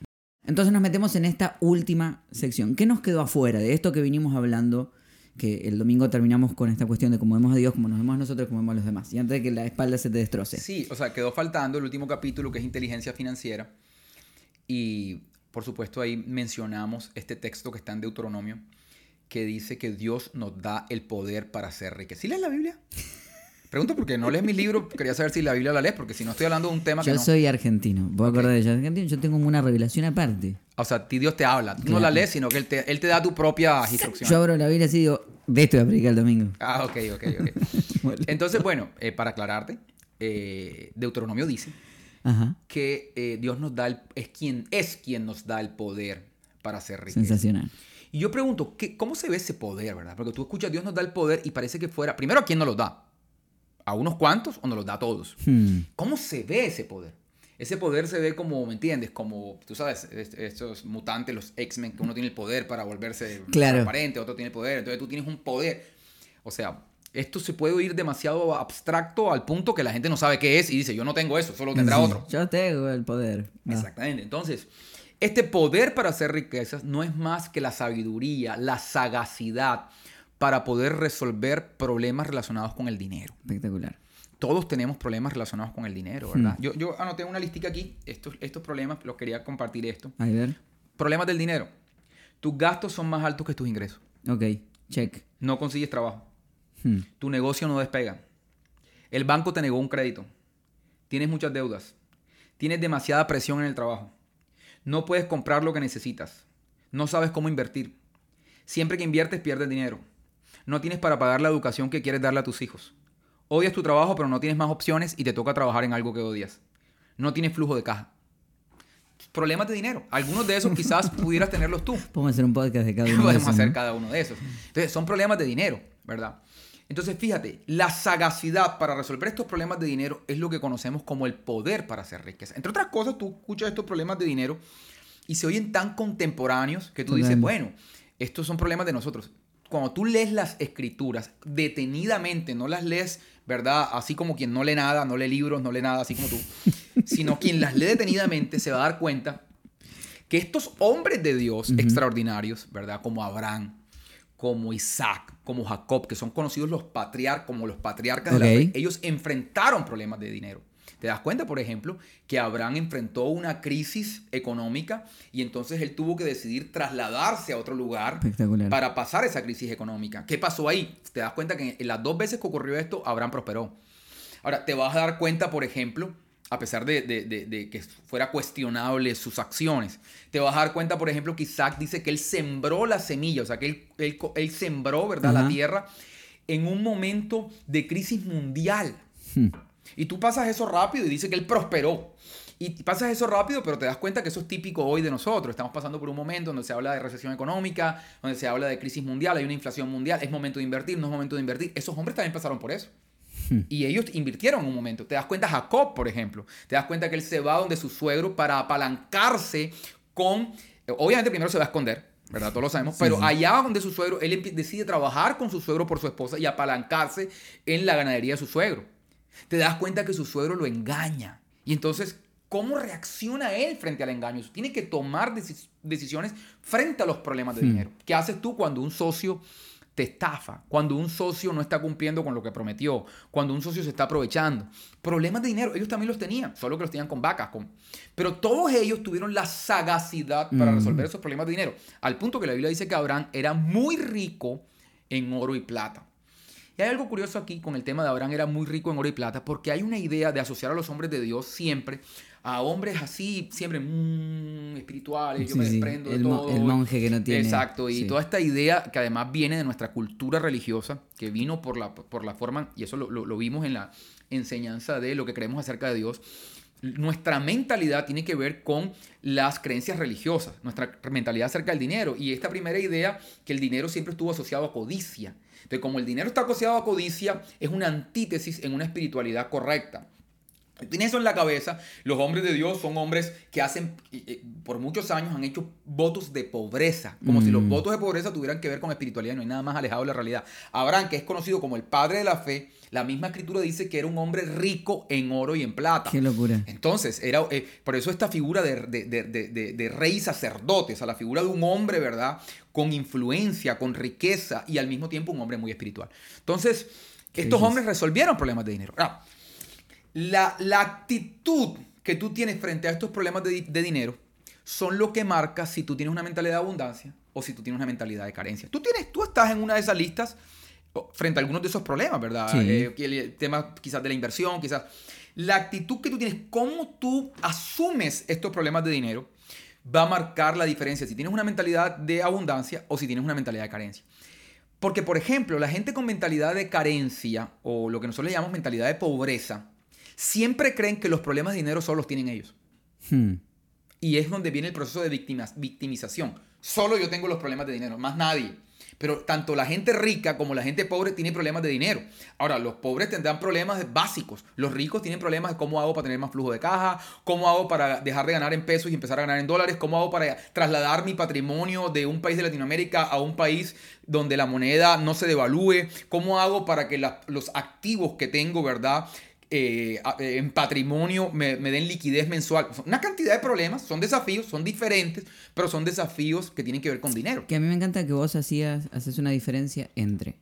Entonces nos metemos en esta última sección. ¿Qué nos quedó afuera de esto que vinimos hablando? Que el domingo terminamos con esta cuestión de cómo vemos a Dios, cómo nos vemos a nosotros, cómo vemos a los demás. Y antes de que la espalda se te destroce. Sí, o sea, quedó faltando el último capítulo que es inteligencia financiera. Y por supuesto ahí mencionamos este texto que está en Deuteronomio que dice que Dios nos da el poder para ser ricos. ¿Sí lees la Biblia? Pregunto porque no lees mi libro, quería saber si la Biblia la lees, porque si no estoy hablando de un tema que Yo no. soy argentino. ¿Vos acordás de yo? Argentino, yo tengo una revelación aparte. O sea, a ti Dios te habla. Tú no la lees, sino que Él te, él te da tu propia instrucción. Yo abro la Biblia así y digo, de esto voy a predicar el domingo. Ah, ok, ok, ok. Entonces, bueno, eh, para aclararte, eh, Deuteronomio dice Ajá. que eh, Dios nos da el, es quien es quien nos da el poder para ser ricos. Sensacional. Y yo pregunto, ¿qué, ¿cómo se ve ese poder, verdad? Porque tú escuchas, Dios nos da el poder y parece que fuera, primero, ¿a quién nos lo da? ¿A unos cuantos o nos los da a todos? Hmm. ¿Cómo se ve ese poder? Ese poder se ve como, ¿me entiendes? Como, tú sabes, es- estos mutantes, los X-Men, que uno tiene el poder para volverse Claro. transparente, otro tiene poder, entonces tú tienes un poder. O sea, esto se puede oír demasiado abstracto al punto que la gente no sabe qué es y dice, yo no tengo eso, solo tendrá Sí, otro. Yo tengo el poder. Ah. Exactamente. Entonces, este poder para hacer riquezas no es más que la sabiduría, la sagacidad para poder resolver problemas relacionados con el dinero. Espectacular. Todos tenemos problemas relacionados con el dinero, ¿verdad? Yo, yo anoté una listica aquí, estos, estos problemas, los quería compartir esto. A ver. Problemas del dinero. Tus gastos son más altos que tus ingresos. Ok. Check. No consigues trabajo. Hmm. Tu negocio no despega. El banco te negó un crédito. Tienes muchas deudas. Tienes demasiada presión en el trabajo. No puedes comprar lo que necesitas. No sabes cómo invertir. Siempre que inviertes pierdes dinero. No tienes para pagar la educación que quieres darle a tus hijos. Odias tu trabajo pero no tienes más opciones y te toca trabajar en algo que odias. No tienes flujo de caja. Problemas de dinero. Algunos de esos quizás pudieras tenerlos tú. Podemos hacer un podcast de cada uno de Podemos esos, hacer ¿no? cada uno de esos. Entonces, son problemas de dinero, ¿verdad? Entonces, fíjate, la sagacidad para resolver estos problemas de dinero es lo que conocemos como el poder para hacer riqueza. Entre otras cosas, tú escuchas estos problemas de dinero y se oyen tan contemporáneos que tú dices, bueno, estos son problemas de nosotros. Cuando tú lees las escrituras detenidamente, no las lees, ¿verdad? Así como quien no lee nada, no lee libros, no lee nada, así como tú, sino quien las lee detenidamente se va a dar cuenta que estos hombres de Dios extraordinarios, ¿verdad? Como Abraham, como Isaac, como Jacob, que son conocidos los patriarcas, como los patriarcas de la fe, ellos enfrentaron problemas de dinero. ¿Te das cuenta, por ejemplo, que Abraham enfrentó una crisis económica y entonces él tuvo que decidir trasladarse a otro lugar para pasar esa crisis económica? ¿Qué pasó ahí? Te das cuenta que en las dos veces que ocurrió esto, Abraham prosperó. Ahora, te vas a dar cuenta, por ejemplo, a pesar de, que fuera cuestionable sus acciones. Te vas a dar cuenta, por ejemplo, que Isaac dice que él sembró la semilla, o sea, que él, él, sembró, ¿verdad?, la tierra en un momento de crisis mundial. Hmm. Y tú pasas eso rápido y dice que él prosperó. Y pasas eso rápido, pero te das cuenta que eso es típico hoy de nosotros. Estamos pasando por un momento donde se habla de recesión económica, donde se habla de crisis mundial, hay una inflación mundial, es momento de invertir, no es momento de invertir. Esos hombres también pasaron por eso. Hmm. Y ellos invirtieron en un momento. Te das cuenta Jacob, por ejemplo. Te das cuenta que él se va donde su suegro para apalancarse con... Obviamente primero se va a esconder, ¿verdad? Todos lo sabemos. pero allá donde su suegro, él decide trabajar con su suegro por su esposa y apalancarse en la ganadería de su suegro. Te das cuenta que su suegro lo engaña. Y entonces, ¿cómo reacciona él frente al engaño? Tiene que tomar decisiones frente a los problemas de hmm. dinero. ¿Qué haces tú cuando un socio te estafa, cuando un socio no está cumpliendo con lo que prometió, cuando un socio se está aprovechando. Problemas de dinero, ellos también los tenían, solo que los tenían con vacas. Con... Pero todos ellos tuvieron la sagacidad para resolver esos problemas de dinero, al punto que la Biblia dice que Abraham era muy rico en oro y plata. Y hay algo curioso aquí con el tema de Abraham, era muy rico en oro y plata, porque hay una idea de asociar a los hombres de Dios siempre a hombres así, siempre mm, espirituales, yo me desprendo de todo. El monje que no tiene. Exacto, y toda esta idea que además viene de nuestra cultura religiosa, que vino por la, por la forma, y eso lo, lo vimos en la enseñanza de lo que creemos acerca de Dios, nuestra mentalidad tiene que ver con las creencias religiosas, nuestra mentalidad acerca del dinero. Y esta primera idea, que el dinero siempre estuvo asociado a codicia. Entonces, como el dinero está asociado a codicia, es una antítesis en una espiritualidad correcta. Tienes eso en la cabeza, los hombres de Dios son hombres que hacen, por muchos años han hecho votos de pobreza, como si los mm. votos de pobreza tuvieran que ver con espiritualidad, no hay nada más alejado de la realidad. Abraham, que es conocido como el padre de la fe, la misma escritura dice que era un hombre rico en oro y en plata. Qué locura. Entonces, era, eh, por eso esta figura de, de, rey sacerdote, o sea, la figura de un hombre, ¿verdad? Con influencia, con riqueza y al mismo tiempo un hombre muy espiritual. Entonces, estos hombres resolvieron problemas de dinero. Ahora, la, actitud que tú tienes frente a estos problemas de, dinero son lo que marca si tú tienes una mentalidad de abundancia o si tú tienes una mentalidad de carencia. Tú, tienes, tú estás en una de esas listas frente a algunos de esos problemas, ¿verdad? Eh, el tema quizás de la inversión, quizás. La actitud que tú tienes, cómo tú asumes estos problemas de dinero, va a marcar la diferencia si tienes una mentalidad de abundancia o si tienes una mentalidad de carencia. Porque, por ejemplo, la gente con mentalidad de carencia o lo que nosotros le llamamos mentalidad de pobreza, siempre creen que los problemas de dinero solo los tienen ellos. Hmm. Y es donde viene el proceso de victimización. Solo yo tengo los problemas de dinero, más nadie. Pero tanto la gente rica como la gente pobre tiene problemas de dinero. Ahora, los pobres tendrán problemas básicos. Los ricos tienen problemas de cómo hago para tener más flujo de caja, cómo hago para dejar de ganar en pesos y empezar a ganar en dólares, cómo hago para trasladar mi patrimonio de un país de Latinoamérica a un país donde la moneda no se devalúe, cómo hago para que los activos que tengo, ¿verdad? Eh, eh, en patrimonio me, den liquidez mensual. Una cantidad de problemas, son desafíos, son diferentes, pero son desafíos que tienen que ver con dinero. Que a mí me encanta que vos hacías, haces una diferencia entre...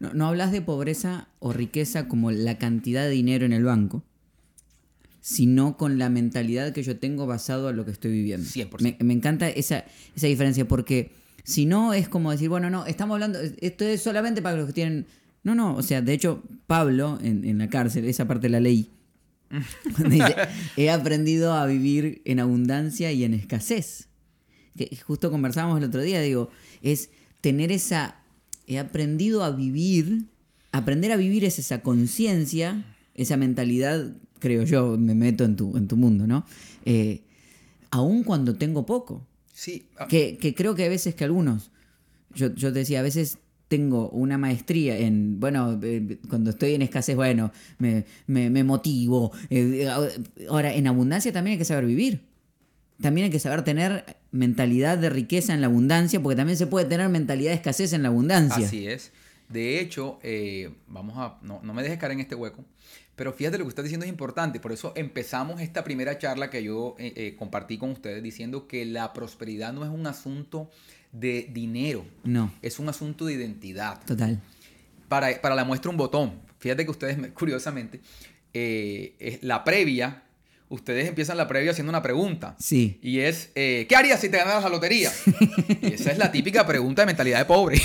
No, no hablas de pobreza o riqueza como la cantidad de dinero en el banco, sino con la mentalidad que yo tengo basado a lo que estoy viviendo. 100%. Me, me encanta esa, esa diferencia porque si no es como decir, bueno, no, estamos hablando, esto es solamente para los que tienen no, no, o sea, de hecho, Pablo en, la cárcel, esa parte de la ley, dice, he aprendido a vivir en abundancia y en escasez. Que justo conversábamos el otro día, digo, es tener esa, he aprendido a vivir, aprender a vivir es esa conciencia, esa mentalidad, creo yo, me meto en tu, en tu mundo, ¿no? Eh, aun cuando tengo poco. Sí. Que, creo que a veces que algunos, yo, yo te decía, a veces tengo una maestría en, bueno, eh, cuando estoy en escasez, bueno, me, me- me motivo. eh, ahora, en abundancia también hay que saber vivir. También hay que saber tener mentalidad de riqueza en la abundancia, porque también se puede tener mentalidad de escasez en la abundancia. Así es. De hecho, eh, vamos a. No, no me dejes caer en este hueco. Pero fíjate lo que estás diciendo es importante. Por eso empezamos esta primera charla que yo compartí con ustedes diciendo que la prosperidad no es un asunto de dinero. No, Es un asunto de identidad. total. Para, para la muestra un botón. Fíjate que ustedes, me- curiosamente, eh, es la previa, ustedes empiezan la previa haciendo una pregunta. Sí. Y es, eh, ¿qué harías si te ganaras la lotería? y esa es la típica pregunta de mentalidad de pobre.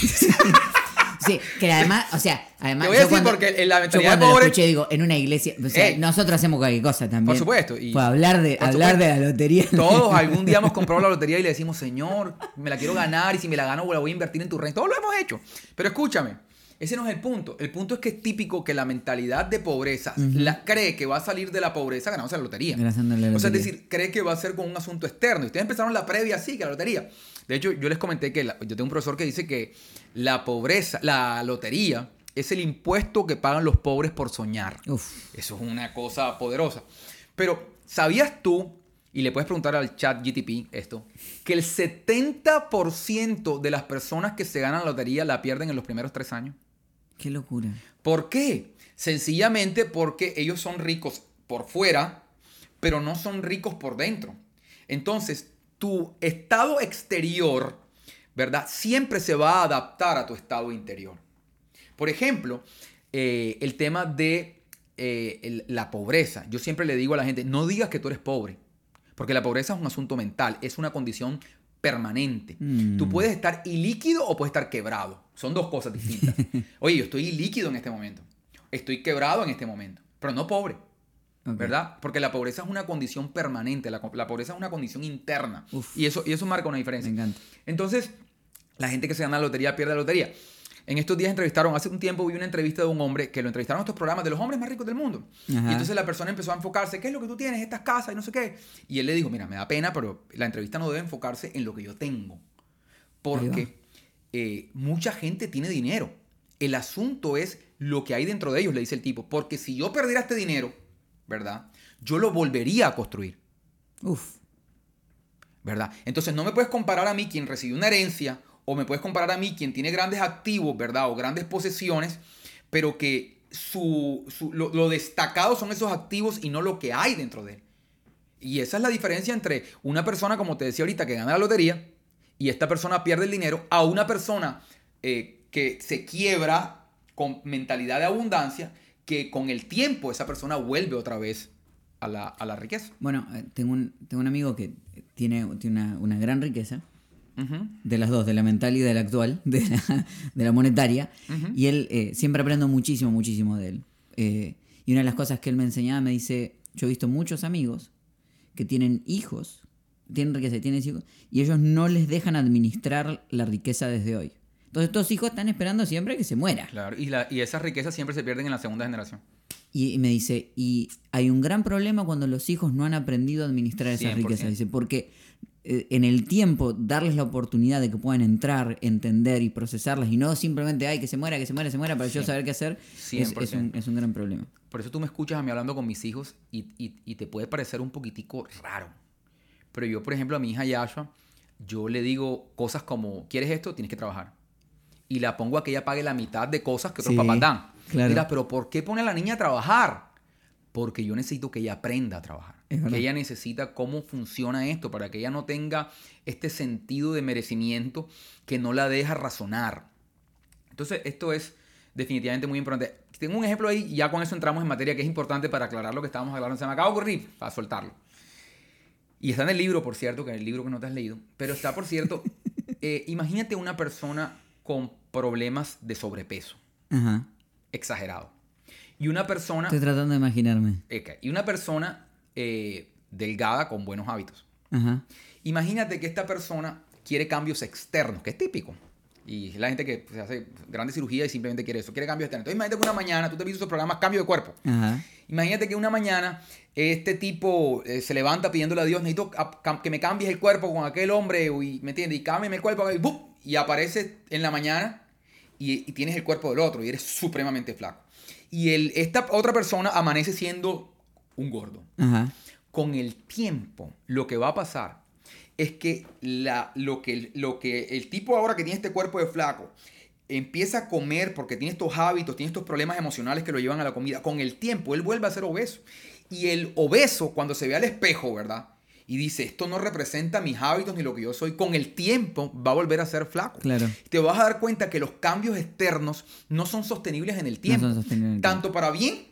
Sí, que además, o sea, además. Te voy a yo decir cuando- porque en la yo mentalidad cuando de lo pobre- escuché, digo, en una iglesia. O sea, Ey. nosotros hacemos cualquier cosa también. Por supuesto, y- Pues hablar de, hablar supuesto. de la lotería. Todos algún día hemos comprado la lotería y le decimos, Señor, me la quiero ganar y si me la gano la voy a invertir en tu reino. Todos lo hemos hecho. Pero escúchame, ese no es el punto. El punto es que es típico que la mentalidad de pobreza la cree que va a salir de la pobreza ganándose la lotería. O sea, es decir, cree que va a ser con un asunto externo. Y ustedes empezaron la previa así, que la lotería. De hecho, yo les comenté que la- yo tengo un profesor que dice que la pobreza, la lotería, es el impuesto que pagan los pobres por soñar. Uf. Eso es una cosa poderosa. Pero, ¿sabías tú, y le puedes preguntar al chat GTP esto, que el 70% de las personas que se ganan la lotería la pierden en los primeros tres años? Qué locura. ¿Por qué? Sencillamente porque ellos son ricos por fuera, pero no son ricos por dentro. Entonces, tu estado exterior, ¿verdad? Siempre se va a adaptar a tu estado interior. Por ejemplo, eh, el tema de eh, el- la pobreza. Yo siempre le digo a la gente, no digas que tú eres pobre, porque la pobreza es un asunto mental, es una condición permanente. Mm. Tú puedes estar ilíquido o puedes estar quebrado. Son dos cosas distintas. Oye, yo estoy ilíquido en este momento. Estoy quebrado en este momento, pero no pobre. ¿Verdad? Porque la pobreza es una condición permanente, la, la pobreza es una condición interna. Uf. Y eso, y eso marca una Me diferencia. encanta. Entonces, la gente que se gana la lotería pierde la lotería. En estos días entrevistaron, hace un tiempo vi una entrevista de un hombre que lo entrevistaron en estos programas de los hombres más ricos del mundo. Ajá. Y entonces la persona empezó a enfocarse, ¿qué es lo que tú tienes? Estas casas y no sé qué. Y él le dijo, mira, me da pena, pero la entrevista no debe enfocarse en lo que yo tengo. Porque eh, mucha gente tiene dinero. El asunto es lo que hay dentro de ellos, le dice el tipo. Porque si yo perdiera este dinero, ¿verdad? Yo lo volvería a construir. Uf. ¿verdad? Entonces no me puedes comparar a mí quien recibió una herencia o me puedes comparar a mí quien tiene grandes activos, ¿verdad? O grandes posesiones, pero que su, su- lo, destacado son esos activos y no lo que hay dentro de él. Y esa es la diferencia entre una persona, como te decía ahorita, que gana la lotería y esta persona pierde el dinero, a una persona eh, que se quiebra con mentalidad de abundancia, que con el tiempo esa persona vuelve otra vez a la, a la riqueza. Bueno, eh, tengo un, tengo un amigo que tiene, tiene una, una gran riqueza. De las dos, de la mental y de la actual, de la, de la monetaria. Y él eh, siempre aprendo muchísimo, muchísimo de él. Eh, y una de las cosas que él me enseñaba me dice, yo he visto muchos amigos que tienen hijos, tienen riqueza, tienen hijos, y ellos no les dejan administrar la riqueza desde hoy. Entonces estos hijos están esperando siempre que se muera. Claro, y, la, y esas riquezas siempre se pierden en la segunda generación. Y, y me dice, y hay un gran problema cuando los hijos no han aprendido a administrar esas 100%. riquezas. Dice, porque en el tiempo darles la oportunidad de que puedan entrar, entender y procesarlas y no simplemente, ay, que se muera, que se muera, se muera para yo saber qué hacer, es, es 100%. un, es un gran problema. Por eso tú me escuchas a mí hablando con mis hijos y, y- y te puede parecer un poquitico raro. Pero yo, por ejemplo, a mi hija Yashua, yo le digo cosas como, ¿quieres esto? Tienes que trabajar. Y la pongo a que ella pague la mitad de cosas que otros Sí, papás dan. claro. Mira, pero ¿por qué pone a la niña a trabajar? Porque yo necesito que ella aprenda a trabajar. Es. Que ella necesita cómo funciona esto para que ella no tenga este sentido de merecimiento que no la deja razonar. Entonces, esto es definitivamente muy importante. Tengo un ejemplo ahí y ya con eso entramos en materia que es importante para aclarar lo que estábamos hablando. Se me acaba de ocurrir para soltarlo. Y está en el libro, por cierto, que en el libro que no te has leído. Pero está, por cierto, eh, imagínate una persona con problemas de sobrepeso, Ajá. exagerado. Y una persona, Estoy tratando de imaginarme. ok, y una persona eh, delgada con buenos hábitos. Ajá. Imagínate que esta persona quiere cambios externos, que es típico. Y es la gente que se hace grandes cirugías y simplemente quiere eso, quiere cambios externos. Entonces imagínate que una mañana, tú te viste esos programas Cambio de Cuerpo. Ajá. Imagínate que una mañana este tipo eh, se levanta pidiéndole a Dios, necesito a- que me cambies el cuerpo con aquel hombre, y, ¿me entiendes? Y cámbiame el cuerpo, y, ¡bum! y aparece en la mañana y, y tienes el cuerpo del otro y eres supremamente flaco. Y el, esta otra persona amanece siendo un gordo. Ajá. Con el tiempo, lo que va a pasar es que, la, lo, que, lo que el tipo ahora que tiene este cuerpo de flaco empieza a comer porque tiene estos hábitos, tiene estos problemas emocionales que lo llevan a la comida, con el tiempo él vuelve a ser obeso. Y el obeso, cuando se ve al espejo, ¿verdad? Y dice, esto no representa mis hábitos ni lo que yo soy, con el tiempo va a volver a ser flaco. Claro. Te vas a dar cuenta que los cambios externos no son sostenibles en el tiempo. tanto para bien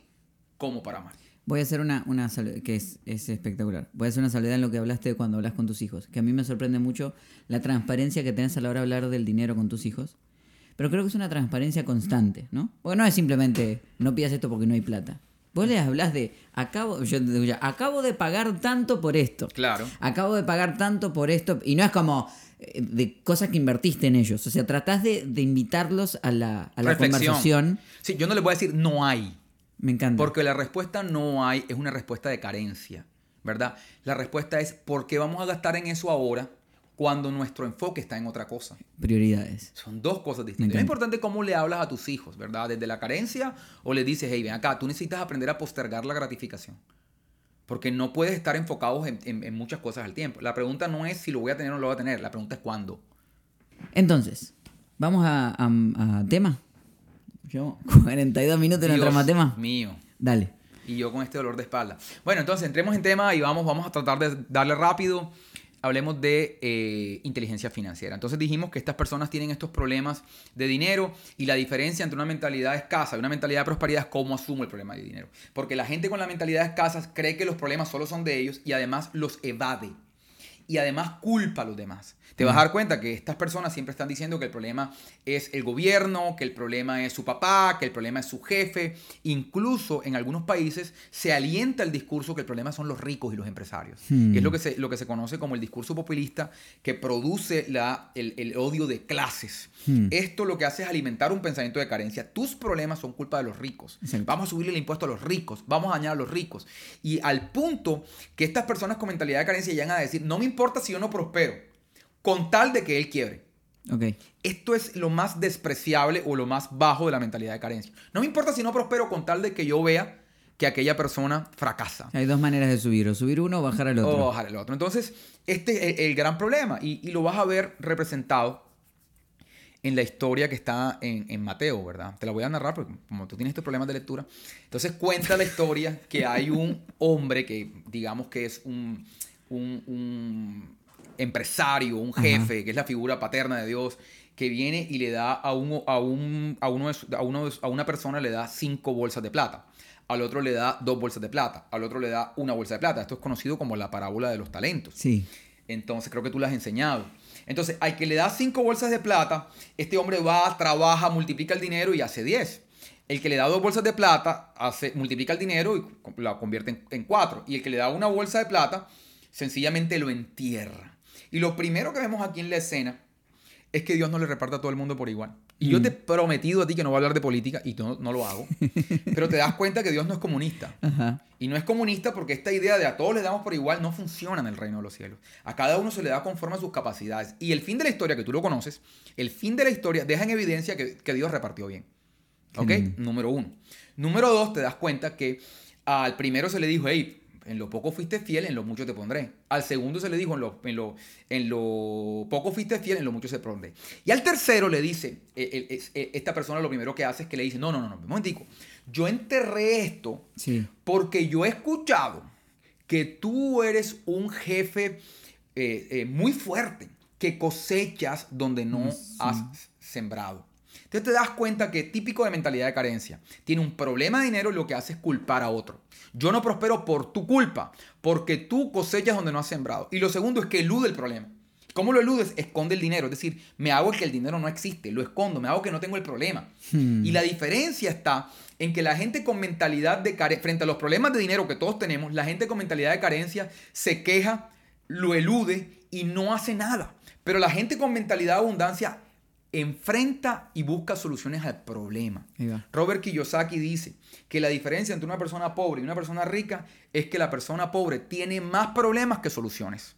como para mal. Voy a hacer una, una que es, es espectacular. Voy a hacer una salvedad en lo que hablaste cuando hablas con tus hijos. Que a mí me sorprende mucho la transparencia que tenés a la hora de hablar del dinero con tus hijos. Pero creo que es una transparencia constante, ¿no? Porque no es simplemente no pidas esto porque no hay plata. Vos les hablas de acabo, yo te digo ya, acabo de pagar tanto por esto. Claro. Acabo de pagar tanto por esto. Y no es como eh, de cosas que invertiste en ellos. O sea, tratás de, de invitarlos a la, a la conversación. Sí, yo no les voy a decir no hay. Me encanta. Porque la respuesta no hay es una respuesta de carencia, ¿verdad? La respuesta es ¿por qué vamos a gastar en eso ahora cuando nuestro enfoque está en otra cosa? Prioridades. Son dos cosas distintas. Es importante cómo le hablas a tus hijos, ¿verdad? Desde la carencia o le dices, hey, ven acá, tú necesitas aprender a postergar la gratificación. Porque no puedes estar enfocados en, en- en muchas cosas al tiempo. La pregunta no es si lo voy a tener o no lo voy a tener. La pregunta es cuándo. Entonces, vamos a, a- a tema. Yo, 42 minutos Dios entramos a tema. mío. Dale. Y yo con este dolor de espalda. Bueno, entonces entremos en tema y vamos, vamos a tratar de darle rápido. Hablemos de eh, inteligencia financiera. Entonces dijimos que estas personas tienen estos problemas de dinero y la diferencia entre una mentalidad escasa y una mentalidad de prosperidad es cómo asumo el problema de dinero. Porque la gente con la mentalidad escasa cree que los problemas solo son de ellos y además los evade. Y además culpa a los demás. Te vas a dar cuenta que estas personas siempre están diciendo que el problema es el gobierno, que el problema es su papá, que el problema es su jefe. Incluso en algunos países se alienta el discurso que el problema son los ricos y los empresarios. Hmm. Es lo que, se, lo que se conoce como el discurso populista que produce la, el, el odio de clases. Hmm. Esto lo que hace es alimentar un pensamiento de carencia. Tus problemas son culpa de los ricos. Exacto. Vamos a subirle el impuesto a los ricos, vamos a dañar a los ricos. Y al punto que estas personas con mentalidad de carencia llegan a decir, no me importa si yo no prospero, con tal de que él quiebre. Ok. Esto es lo más despreciable o lo más bajo de la mentalidad de carencia. No me importa si no prospero con tal de que yo vea que aquella persona fracasa. Hay dos maneras de subir, o subir uno o bajar al otro. O bajar el otro. Entonces, este es el, el gran problema y, y lo vas a ver representado en la historia que está en, en Mateo, ¿verdad? Te la voy a narrar porque como tú tienes estos problemas de lectura. Entonces cuenta la historia que hay un hombre que digamos que es un, un- un empresario, un jefe, que es la figura paterna de Dios, que viene y le da a, un, a, un, a, uno a, uno a una persona le da cinco bolsas de plata. Al otro le da dos bolsas de plata. Al otro le da una bolsa de plata. Esto es conocido como la parábola de los talentos. Sí. Entonces creo que tú lo has enseñado. Entonces, al que le da cinco bolsas de plata, este hombre va, trabaja, multiplica el dinero y hace 10. El que le da dos bolsas de plata, hace, multiplica el dinero y la convierte en, en cuatro. Y el que le da una bolsa de plata, sencillamente lo entierra. Y lo primero que vemos aquí en la escena es que Dios no le reparte a todo el mundo por igual. Y yo te he prometido a ti que no voy a hablar de política y no, no lo hago. pero te das cuenta que Dios no es comunista. Ajá. Y no es comunista porque esta idea de a todos les damos por igual no funciona en el reino de los cielos. A cada uno se le da conforme a sus capacidades. Y el fin de la historia, que tú lo conoces, el fin de la historia deja en evidencia que, que Dios repartió bien. ¿Ok? Genial. Número uno. Número dos, te das cuenta que al primero se le dijo, hey, en lo poco fuiste fiel, en lo mucho te pondré. Al segundo se le dijo, en lo, en lo, en lo poco fuiste fiel, en lo mucho se pondré. Y al tercero le dice, eh, es- eh, esta persona lo primero que hace es que le dice, no, no, no, no, un momentico. Yo enterré esto Sí. porque yo he escuchado que tú eres un jefe eh, eh, muy fuerte, que cosechas donde no Sí. has sembrado. Entonces te das cuenta que típico de mentalidad de carencia. Tiene un problema de dinero y lo que hace es culpar a otro. Yo no prospero por tu culpa, porque tú cosechas donde no has sembrado. Y lo segundo es que elude el problema. ¿Cómo lo eludes? Esconde el dinero. Es decir, me hago que el dinero no existe, lo escondo, me hago que no tengo el problema. Hmm. Y la diferencia está en que la gente con mentalidad de carencia, frente a los problemas de dinero que todos tenemos, la gente con mentalidad de carencia se queja, lo elude y no hace nada. Pero la gente con mentalidad de abundancia enfrenta y busca soluciones al problema. Robert Kiyosaki dice que la diferencia entre una persona pobre y una persona rica es que la persona pobre tiene más problemas que soluciones.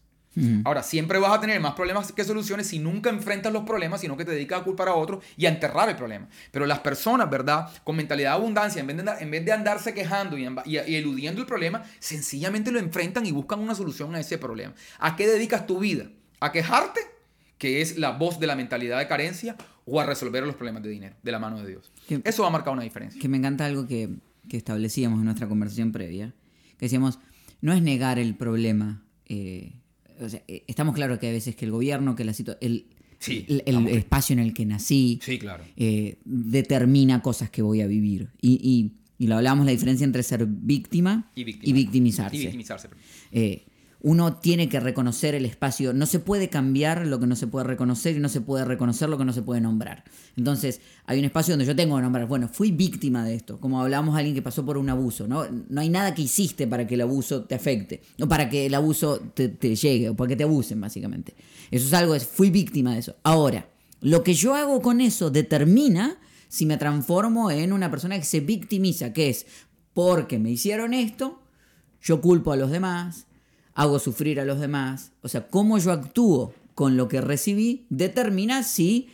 Ahora, siempre vas a tener más problemas que soluciones si nunca enfrentas los problemas, sino que te dedicas a culpar a otros y a enterrar el problema. Pero las personas, ¿verdad? Con mentalidad de abundancia, en vez de, andar- en vez de andarse quejando y, amba- y- y eludiendo el problema, sencillamente lo enfrentan y buscan una solución a ese problema. ¿A qué dedicas tu vida? ¿A quejarte? Que es la voz de la mentalidad de carencia, o a resolver los problemas de dinero de la mano de Dios. Que- Eso va a marcar una diferencia. Que me encanta algo que, que establecíamos en nuestra conversación previa, que decíamos, no es negar el problema. eh, o sea, eh, estamos claros que a veces que el gobierno, que la situa- el, Sí, el, el estamos- espacio en el que nací, Sí, claro. eh, determina cosas que voy a vivir. Y, y- y lo hablábamos la diferencia entre ser víctima Y, victimizarse. Y victimizarse. Eh, uno tiene que reconocer el espacio. No se puede cambiar lo que no se puede reconocer y no se puede reconocer lo que no se puede nombrar. Entonces, hay un espacio donde yo tengo que nombrar, bueno, fui víctima de esto. Como hablamos alguien que pasó por un abuso. ¿no? no hay nada que hiciste para que el abuso te afecte. O para que el abuso te, te llegue. O para que te abusen, básicamente. Eso es algo, es, fui víctima de eso. Ahora, lo que yo hago con eso determina si me transformo en una persona que se victimiza, que es porque me hicieron esto, yo culpo a los demás, hago sufrir a los demás. O sea, cómo yo actúo con lo que recibí determina si,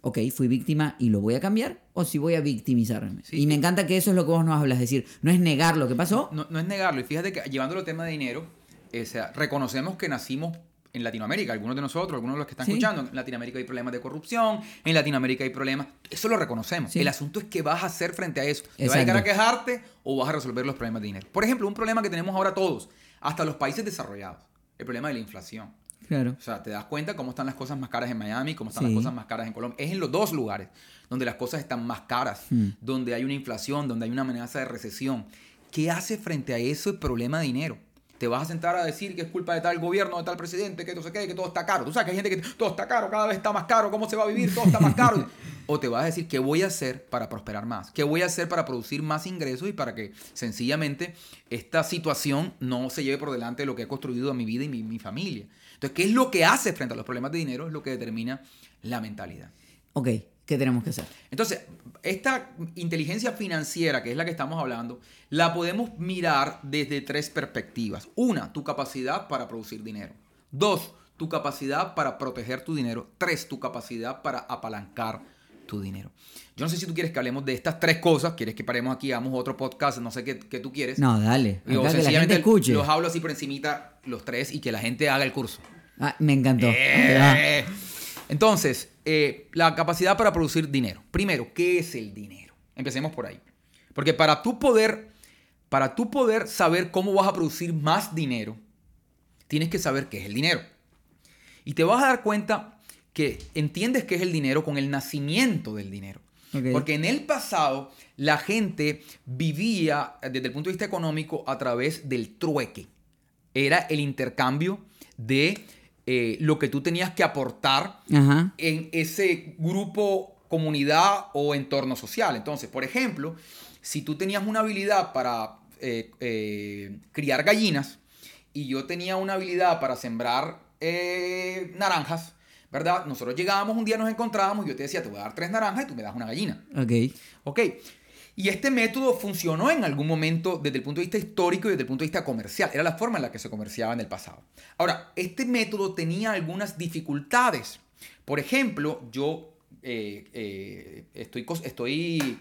ok, fui víctima y lo voy a cambiar o si voy a victimizarme. Sí. Y me encanta que eso es lo que vos nos hablas, es decir, no es negar lo que pasó. No, no es negarlo. Y fíjate que llevándolo al tema de dinero, eh, o sea, reconocemos que nacimos en Latinoamérica, algunos de nosotros, algunos de los que están Sí. escuchando, en Latinoamérica hay problemas de corrupción, en Latinoamérica hay problemas, eso lo reconocemos. Sí. El asunto es qué vas a hacer frente a eso. ¿Te vas a dedicar a quejarte o vas a resolver los problemas de dinero? Por ejemplo, un problema que tenemos ahora todos, hasta los países desarrollados, el problema de la inflación. Claro. O sea, te das cuenta cómo están las cosas más caras en Miami, cómo están Sí. las cosas más caras en Colombia. Es en los dos lugares donde las cosas están más caras, Hmm. donde hay una inflación, donde hay una amenaza de recesión. ¿Qué hace frente a eso el problema de dinero? Te vas a sentar a decir que es culpa de tal gobierno, de tal presidente, que no sé qué, que todo está caro. Tú sabes que hay gente que todo está caro, cada vez está más caro, ¿cómo se va a vivir? Todo está más caro. o te vas a decir qué voy a hacer para prosperar más, qué voy a hacer para producir más ingresos y para que sencillamente esta situación no se lleve por delante de lo que he construido en mi vida y mi, mi familia. Entonces, ¿qué es lo que hace frente a los problemas de dinero? Es lo que determina la mentalidad. Ok, ¿qué tenemos que hacer? Entonces, esta inteligencia financiera, que es la que estamos hablando, la podemos mirar desde tres perspectivas. Una, tu capacidad para producir dinero. Dos, tu capacidad para proteger tu dinero. Tres, tu capacidad para apalancar tu dinero. Yo no sé si tú quieres que hablemos de estas tres cosas, quieres que paremos aquí, hagamos otro podcast, no sé qué, qué tú quieres. No, dale. O que la gente escuche. Los hablo así por encimita los tres y que la gente haga el curso. Ah, me encantó. Eh. Entonces, eh, la capacidad para producir dinero. Primero, ¿qué es el dinero? Empecemos por ahí. Porque para tú poder, para tú poder saber cómo vas a producir más dinero, tienes que saber qué es el dinero. Y te vas a dar cuenta que entiendes qué es el dinero con el nacimiento del dinero. Porque en el pasado la gente vivía desde el punto de vista económico a través del trueque. Era el intercambio de eh, lo que tú tenías que aportar Ajá. en ese grupo, comunidad o entorno social. Entonces, por ejemplo, si tú tenías una habilidad para eh, eh, criar gallinas y yo tenía una habilidad para sembrar naranjas, ¿verdad? Nosotros llegábamos un día, nos encontrábamos y yo te decía, te voy a dar tres naranjas y tú me das una gallina. Ok. Ok. Y este método funcionó en algún momento desde el punto de vista histórico y desde el punto de vista comercial. Era la forma en la que se comerciaba en el pasado. Ahora, este método tenía algunas dificultades. Por ejemplo, yo eh, eh, estoy,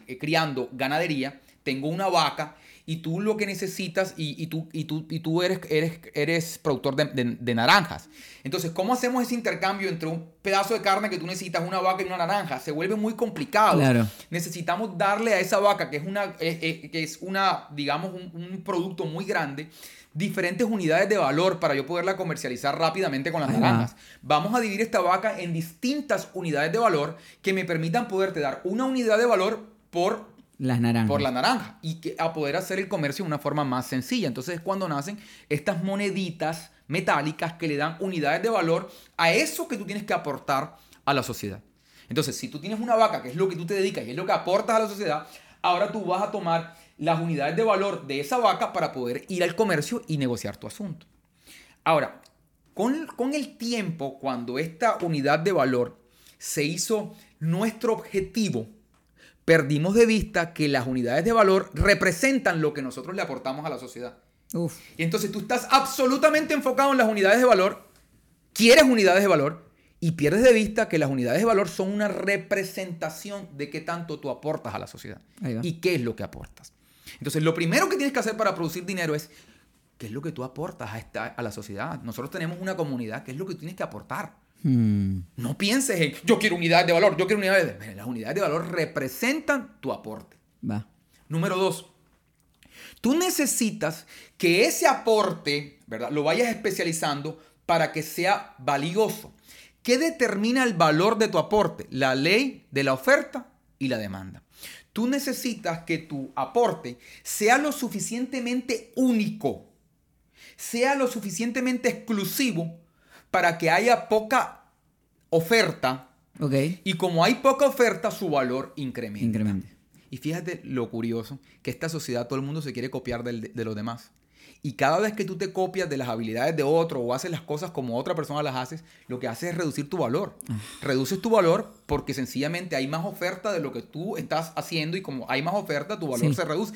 eh, criando ganadería, tengo una vaca y tú lo que necesitas y, y tú, y tú, y tú eres, eres, eres productor de, de- de naranjas. Entonces, ¿cómo hacemos ese intercambio entre un pedazo de carne que tú necesitas, una vaca y una naranja? Se vuelve muy complicado Claro. necesitamos darle a esa vaca, que es una, eh, eh, que es una digamos, un, un producto muy grande, diferentes unidades de valor para yo poderla comercializar rápidamente con las naranjas. Vamos a dividir esta vaca en distintas unidades de valor que me permitan poderte dar una unidad de valor por Las naranjas. por la naranja y que, a poder hacer el comercio de una forma más sencilla. Entonces es cuando nacen estas moneditas metálicas que le dan unidades de valor a eso que tú tienes que aportar a la sociedad. Entonces, si tú tienes una vaca, que es lo que tú te dedicas y es lo que aportas a la sociedad, ahora tú vas a tomar las unidades de valor de esa vaca para poder ir al comercio y negociar tu asunto. Ahora, con, con el tiempo, cuando esta unidad de valor se hizo nuestro objetivo, perdimos de vista que las unidades de valor representan lo que nosotros le aportamos a la sociedad. Uf. Y entonces tú estás absolutamente enfocado en las unidades de valor, quieres unidades de valor y pierdes de vista que las unidades de valor son una representación de qué tanto tú aportas a la sociedad y qué es lo que aportas. Entonces, lo primero que tienes que hacer para producir dinero es qué es lo que tú aportas a, esta, a la sociedad. Nosotros tenemos una comunidad, qué es lo que tienes que aportar. Hmm. No pienses en yo quiero unidades de valor, yo quiero unidades de... Las unidades de valor representan tu aporte. Va. Número dos, tú necesitas que ese aporte, ¿verdad? Lo vayas especializando para que sea valioso. ¿Qué determina el valor de tu aporte? La ley de la oferta y la demanda. Tú necesitas que tu aporte sea lo suficientemente único, sea lo suficientemente exclusivo para que haya poca oferta Ok. y como hay poca oferta, su valor incrementa. Incremente. Y fíjate lo curioso, que esta sociedad todo el mundo se quiere copiar del- de, los demás. Y cada vez que tú te copias de las habilidades de otro o haces las cosas como otra persona las haces, lo que haces es reducir tu valor. Reduces tu valor porque sencillamente hay más oferta de lo que tú estás haciendo y como hay más oferta, tu valor Sí. se reduce.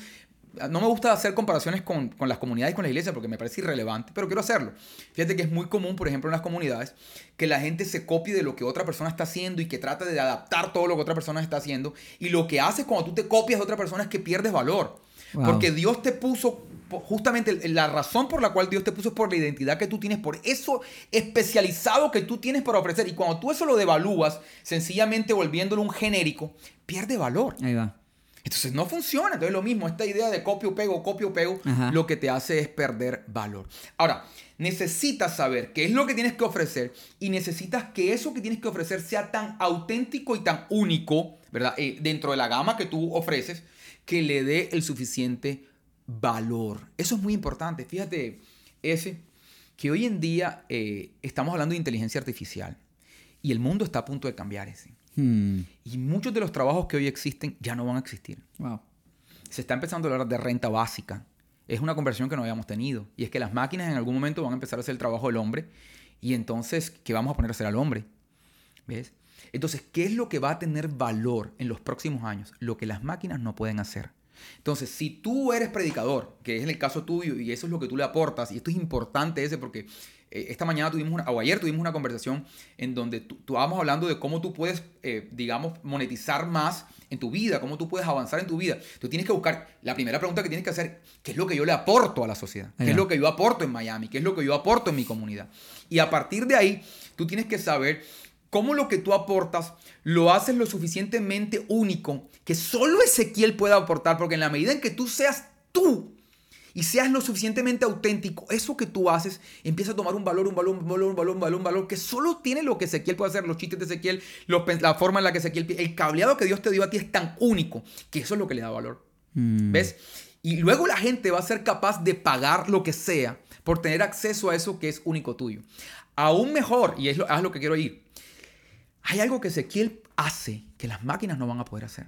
No me gusta hacer comparaciones con, con las comunidades y con la iglesia porque me parece irrelevante, pero quiero hacerlo. Fíjate que es muy común, por ejemplo, en las comunidades, que la gente se copie de lo que otra persona está haciendo y que trate de adaptar todo lo que otra persona está haciendo. Y lo que haces cuando tú te copias de otra persona es que pierdes valor. Wow. Porque Dios te puso, justamente la razón por la cual Dios te puso es por la identidad que tú tienes, por eso especializado que tú tienes para ofrecer. Y cuando tú eso lo devalúas, sencillamente volviéndolo un genérico, pierde valor. Ahí va. Entonces no funciona. Entonces lo mismo, esta idea de copio, pego, copio, pego, Ajá. lo que te hace es perder valor. Ahora, necesitas saber qué es lo que tienes que ofrecer y necesitas que eso que tienes que ofrecer sea tan auténtico y tan único, ¿verdad? Eh, dentro de la gama que tú ofreces, que le dé el suficiente valor. Eso es muy importante. Fíjate, ese, que hoy en día eh, estamos hablando de inteligencia artificial y el mundo está a punto de cambiar ese. Hmm. Y muchos de los trabajos que hoy existen ya no van a existir. Wow. Se está empezando a hablar de renta básica. Es una conversión que no habíamos tenido. Y es que las máquinas en algún momento van a empezar a hacer el trabajo del hombre. Y entonces, ¿qué vamos a poner a hacer al hombre? ¿Ves? Entonces, ¿qué es lo que va a tener valor en los próximos años? Lo que las máquinas no pueden hacer. Entonces, si tú eres predicador, que es el caso tuyo y eso es lo que tú le aportas, y esto es importante ese porque esta mañana tuvimos una, o ayer tuvimos una conversación en donde tú, estábamos hablando de cómo tú puedes, eh, digamos, monetizar más en tu vida, cómo tú puedes avanzar en tu vida. Tú tienes que buscar, la primera pregunta que tienes que hacer, ¿qué es lo que yo le aporto a la sociedad? ¿Qué es lo que yo aporto en Miami? ¿Qué es lo que yo aporto en mi comunidad? Y a partir de ahí, tú tienes que saber cómo lo que tú aportas lo haces lo suficientemente único que solo Ezequiel pueda aportar, porque en la medida en que tú seas tú y seas lo suficientemente auténtico, eso que tú haces empieza a tomar un valor, un valor, un valor, un valor, un valor, un valor que solo tiene lo que Ezequiel puede hacer, los chistes de Ezequiel, los la forma en la que Ezequiel, el cableado que Dios te dio a ti es tan único que eso es lo que le da valor. Hmm. ¿Ves? Y luego la gente va a ser capaz de pagar lo que sea por tener acceso a eso que es único tuyo. Aún mejor, y es lo, es lo que quiero ir, hay algo que Ezequiel hace que las máquinas no van a poder hacer.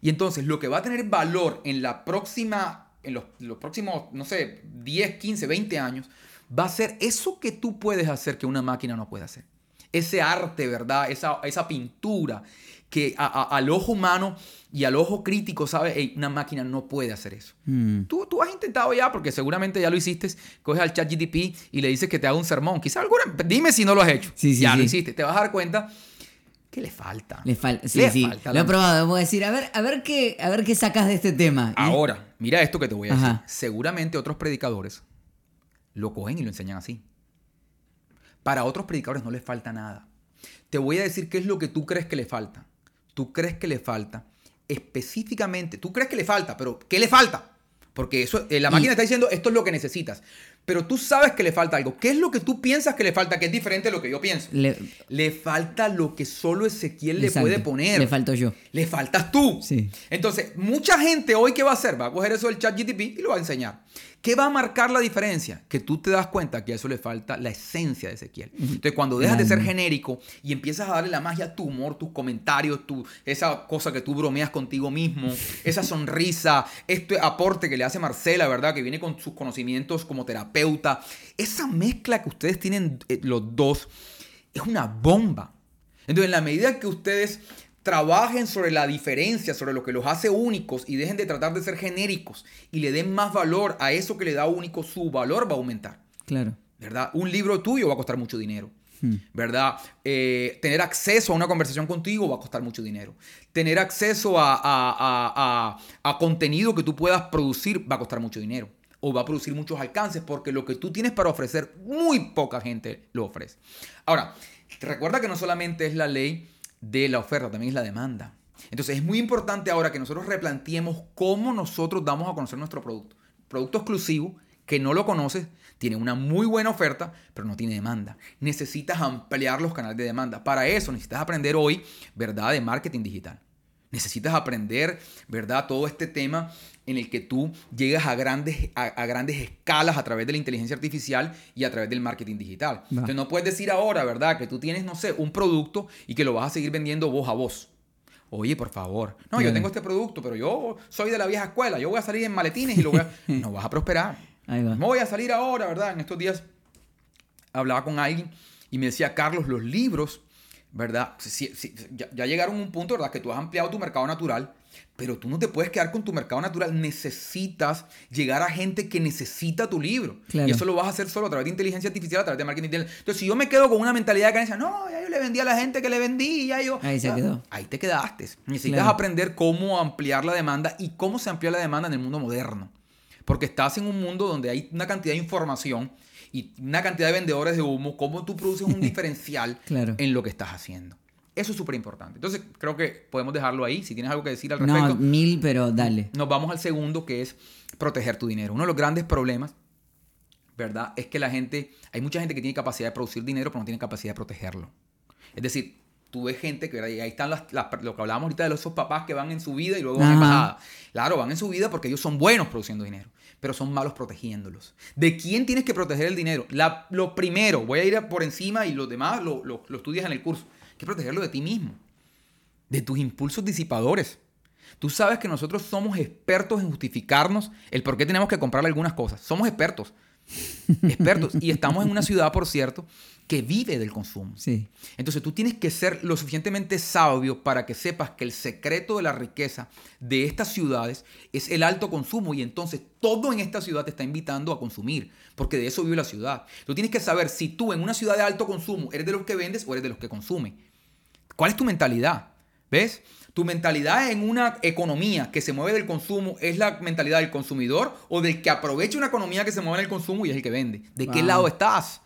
Y entonces lo que va a tener valor en la próxima, en los, los próximos, no sé, 10, 15, 20 años, va a ser eso que tú puedes hacer que una máquina no puede hacer. Ese arte, ¿verdad? Esa, esa pintura que a- a- al ojo humano y al ojo crítico sabe, "Ey, una máquina no puede hacer eso. Hmm. Tú, tú has intentado ya, porque seguramente ya lo hiciste, coges al chat GTP y le dices que te haga un sermón. Quizá alguna, dime si no lo has hecho. Sí, sí, ya lo sí. hiciste. Te vas a dar cuenta que le falta. Le falta. Sí, Le sí. falta Lo he probado. Voy a decir, a ver, a ver qué, a ver qué sacas de este tema. Ahora, mira esto que te voy a decir. Seguramente otros predicadores lo cogen y lo enseñan así. Para otros predicadores no les falta nada. Te voy a decir qué es lo que tú crees que le falta. Tú crees que le falta específicamente. Tú crees que le falta, pero ¿qué le falta? Porque eso, eh, la máquina está diciendo esto es lo que necesitas. Pero tú sabes que le falta algo. ¿Qué es lo que tú piensas que le falta? Que es diferente de lo que yo pienso. Le, Le falta lo que solo Ezequiel le puede poner. Le falto yo. Le faltas tú. Sí. Entonces, mucha gente hoy, ¿qué va a hacer? Va a coger eso del chat GTP y lo va a enseñar. ¿Qué va a marcar la diferencia? Que tú te das cuenta que a eso le falta la esencia de Ezequiel. Entonces, cuando dejas de ser genérico y empiezas a darle la magia a tu humor, tus comentarios, tu, esa cosa que tú bromeas contigo mismo, esa sonrisa, este aporte que le hace Marcela, ¿verdad? Que viene con sus conocimientos como terapeuta. Esa mezcla que ustedes tienen eh, los dos es una bomba. Entonces, en la medida que ustedes trabajen sobre la diferencia, sobre lo que los hace únicos y dejen de tratar de ser genéricos y le den más valor a eso que le da único, su valor va a aumentar. Claro. ¿Verdad? Un libro tuyo va a costar mucho dinero. Hmm. ¿Verdad? Eh, tener acceso a una conversación contigo va a costar mucho dinero. Tener acceso a, a- a- a contenido que tú puedas producir va a costar mucho dinero. O va a producir muchos alcances porque lo que tú tienes para ofrecer, muy poca gente lo ofrece. Ahora, recuerda que no solamente es la ley de la oferta, también es la demanda. Entonces es muy importante ahora que nosotros replanteemos cómo nosotros damos a conocer nuestro producto. Producto exclusivo que no lo conoces, tiene una muy buena oferta, pero no tiene demanda. Necesitas ampliar los canales de demanda. Para eso necesitas aprender hoy, ¿verdad?, de marketing digital. Necesitas aprender, ¿verdad?, todo este tema en el que tú llegas a grandes, a, a grandes escalas a través de la inteligencia artificial y a través del marketing digital. Entonces no puedes decir ahora, ¿verdad?, que tú tienes, no sé, un producto y que lo vas a seguir vendiendo voz a voz. Oye, por favor. No, yo tengo este producto, pero yo soy de la vieja escuela. Yo voy a salir en maletines y lo voy a... No vas a prosperar. Ahí va. No voy a salir ahora, ¿verdad? En estos días hablaba con alguien y me decía, Carlos, los libros, ¿verdad? Si- si- ya, ya llegaron a un punto, ¿verdad? Que tú has ampliado tu mercado natural, pero tú no te puedes quedar con tu mercado natural. Necesitas llegar a gente que necesita tu libro. Claro. Y eso lo vas a hacer solo a través de inteligencia artificial, a través de marketing. Entonces, si yo me quedo con una mentalidad de creencia, no, ya yo le vendí a la gente que le vendí, ya yo... Ahí se ya- quedó. Ahí te quedaste. Necesitas Claro. aprender cómo ampliar la demanda y cómo se amplía la demanda en el mundo moderno. Porque estás en un mundo donde hay una cantidad de información y una cantidad de vendedores de humo, cómo tú produces un diferencial Claro. en lo que estás haciendo. Eso es súper importante. Entonces, creo que podemos dejarlo ahí. Si tienes algo que decir al respecto, No, mil, pero dale. nos vamos al segundo, que es proteger tu dinero. Uno de los grandes problemas, ¿verdad? Es que la gente, hay mucha gente que tiene capacidad de producir dinero, pero no tiene capacidad de protegerlo. Es decir, tú ves gente que, ahí están las, las- lo que hablábamos ahorita de los- esos papás que van en su vida y luego van en bajada. Claro, van en su vida porque ellos son buenos produciendo dinero, pero son malos protegiéndolos. ¿De quién tienes que proteger el dinero? La- lo primero, voy a ir por encima y los demás lo, lo- estudias en el curso. Que protegerlo de ti mismo, de tus impulsos disipadores. Tú sabes que nosotros somos expertos en justificarnos el por qué tenemos que comprarle algunas cosas. Somos expertos. Expertos. Y estamos en una ciudad, por cierto, que vive del consumo. Sí. Entonces tú tienes que ser lo suficientemente sabio para que sepas que el secreto de la riqueza de estas ciudades es el alto consumo y entonces todo en esta ciudad te está invitando a consumir, porque de eso vive la ciudad. Tú tienes que saber si tú en una ciudad de alto consumo eres de los que vendes o eres de los que consume. ¿Cuál es tu mentalidad? ¿Ves? Tu mentalidad en una economía que se mueve del consumo es la mentalidad del consumidor o del que aprovecha una economía que se mueve en el consumo y es el que vende. ¿De qué lado estás?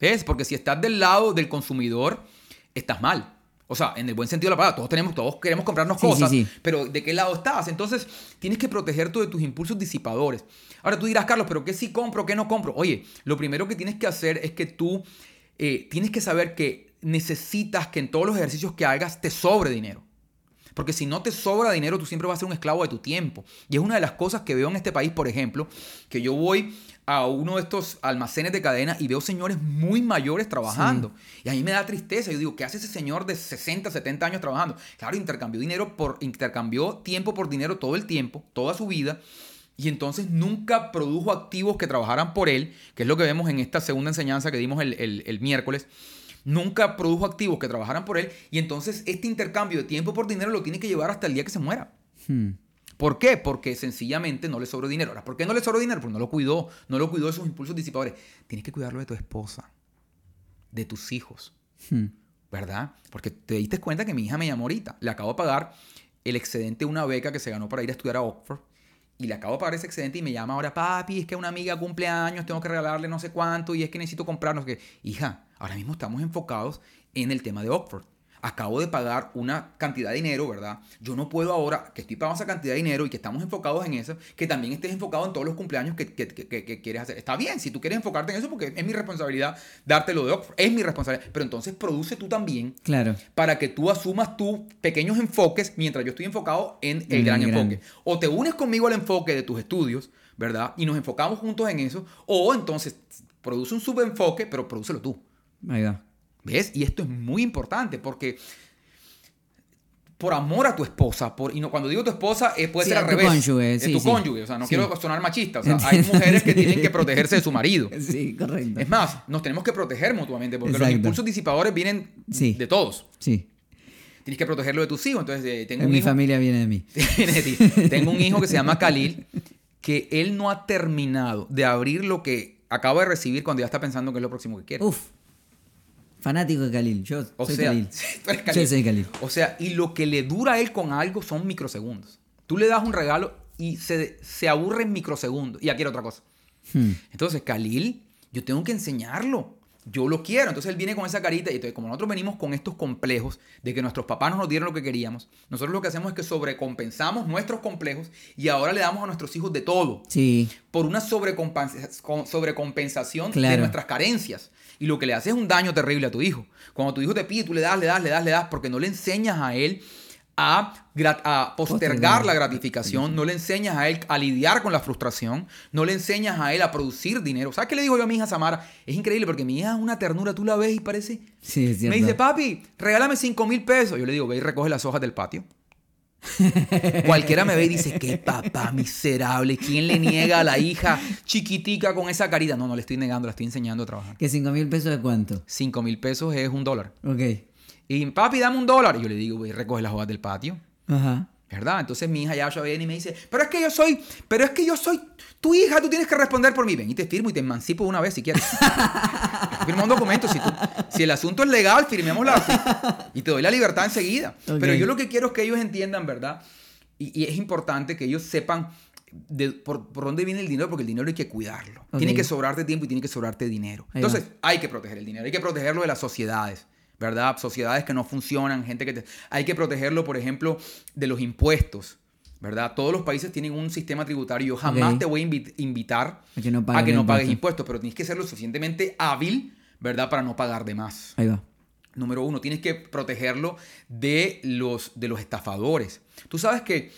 ¿Ves? Porque si estás del lado del consumidor, estás mal. O sea, en el buen sentido de la palabra, todos tenemos, todos queremos comprarnos Sí, sí, cosas, sí. pero ¿de qué lado estás? Entonces, tienes que protegerte de tus impulsos disipadores. Ahora tú dirás, Carlos, pero ¿qué sí compro, qué no compro? Oye, lo primero que tienes que hacer es que tú eh, tienes que saber que necesitas que en todos los ejercicios que hagas te sobre dinero. Porque si no te sobra dinero, tú siempre vas a ser un esclavo de tu tiempo. Y es una de las cosas que veo en este país, por ejemplo, que yo voy a uno de estos almacenes de cadena y veo señores muy mayores trabajando. Y a mí me da tristeza. Yo digo, ¿qué hace ese señor de 60, 70 años trabajando? Claro, intercambió dinero por, intercambió tiempo por dinero todo el tiempo, toda su vida. Y entonces nunca produjo activos que trabajaran por él, que es lo que vemos en esta segunda enseñanza que dimos el, el- el miércoles. Nunca produjo activos que trabajaran por él. Y entonces este intercambio de tiempo por dinero lo tiene que llevar hasta el día que se muera. Hmm. ¿Por qué? Porque sencillamente no le sobró dinero. Ahora, ¿por qué no le sobró dinero? Porque no lo cuidó. No lo cuidó de sus impulsos disipadores. Tienes que cuidarlo de tu esposa, de tus hijos. Hmm. ¿verdad? Porque te diste cuenta que mi hija me llamó ahorita. Le acabo de pagar el excedente de una beca que se ganó para ir a estudiar a Oxford. Y le acabo de pagar ese excedente y me llama ahora, papi, es que una amiga cumple años, tengo que regalarle no sé cuánto y es que necesito comprarnos que Hija, ahora mismo estamos enfocados en el tema de Oxford. Acabo de pagar una cantidad de dinero, ¿verdad? Yo no puedo ahora, que estoy pagando esa cantidad de dinero y que estamos enfocados en eso, que también estés enfocado en todos los cumpleaños que, que- que- que- que quieres hacer. Está bien, si tú quieres enfocarte en eso, porque es mi responsabilidad dártelo de Oxford, es mi responsabilidad. Pero entonces produce tú también Claro. para que tú asumas tus pequeños enfoques mientras yo estoy enfocado en el gran enfoque. O te unes conmigo al enfoque de tus estudios, ¿verdad? Y nos enfocamos juntos en eso. O entonces produce un subenfoque, pero prodúcelo tú. Ahí va. ¿Ves? Y esto es muy importante porque por amor a tu esposa, por, y no, cuando digo tu esposa, eh, puede Sí, ser al revés. cónyuge, Es sí, tu sí. cónyuge, o sea, no quiero sonar machista. O sea, hay mujeres que tienen que protegerse de su marido. Sí, correcto. Es más, nos tenemos que proteger mutuamente porque los impulsos disipadores vienen de todos. Sí. tienes que protegerlo de tus hijos. Entonces, eh, tengo En un mi hijo- familia viene de mí. viene de ti. Tengo un hijo que se llama Khalil, que él no ha terminado de abrir lo que acaba de recibir cuando ya está pensando que es lo próximo que quiere. Uf. Fanático de Khalil. Yo o soy sea, Khalil. tú eres Yo Khalil. soy Khalil. O sea, y lo que le dura a él con algo son microsegundos. Tú le das un regalo y se, se aburre en microsegundos. Y aquí era otra cosa. Hmm. Entonces, Khalil, yo tengo que enseñarlo. Yo lo quiero. Entonces él viene con esa carita. Y entonces, como nosotros venimos con estos complejos de que nuestros papás no nos dieron lo que queríamos, nosotros lo que hacemos es que sobrecompensamos nuestros complejos y ahora le damos a nuestros hijos de todo Sí. por una sobrecompensación de nuestras carencias. Y lo que le hace es un daño terrible a tu hijo. Cuando tu hijo te pide, tú le das, le das, le das, le das, porque no le enseñas a él a, postergar la gratificación, no le enseñas a él a lidiar con la frustración, no le enseñas a él a producir dinero. ¿Sabes qué le digo yo a mi hija Samara? Es increíble porque mi hija es una ternura, tú la ves y parece... Sí, es. Me dice, papi, regálame 5 mil pesos. Yo le digo, ve y recoge las hojas del patio. Cualquiera me ve y dice, qué papá miserable, ¿quién le niega a la hija chiquitica con esa carita? No, no le estoy negando, la estoy enseñando a trabajar. ¿Que 5 mil pesos de cuánto? 5 mil pesos es un dólar. Ok. Y papi, dame un dólar. Y yo le digo, ve y recoge las hojas del patio. Ajá. ¿Verdad? Entonces mi hija ya viene y me dice, pero es que yo soy, pero es que yo soy tu hija, tú tienes que responder por mí. Ven y te firmo y te emancipo una vez si quieres. Firma un documento. Si, tú- si el asunto es legal, firmémosla así. Y te doy la libertad enseguida. Ok. Pero yo lo que quiero es que ellos entiendan, ¿verdad? Y, y es importante que ellos sepan de- por, por dónde viene el dinero, porque el dinero hay que cuidarlo. Tiene que sobrarte tiempo y tiene que sobrarte dinero. Ahí Entonces, va. hay que proteger el dinero, hay que protegerlo de las sociedades, ¿verdad? Sociedades que no funcionan, gente que te... Hay que protegerlo, por ejemplo, de los impuestos, ¿verdad? Todos los países tienen un sistema tributario. Yo jamás Ok. te voy a invi- invitar A que no a pagues que no pagues impuestos. pero tienes que ser lo suficientemente hábil, ¿verdad? Para no pagar de más. Ahí va. Número uno, tienes que protegerlo de los, de los estafadores. Tú sabes que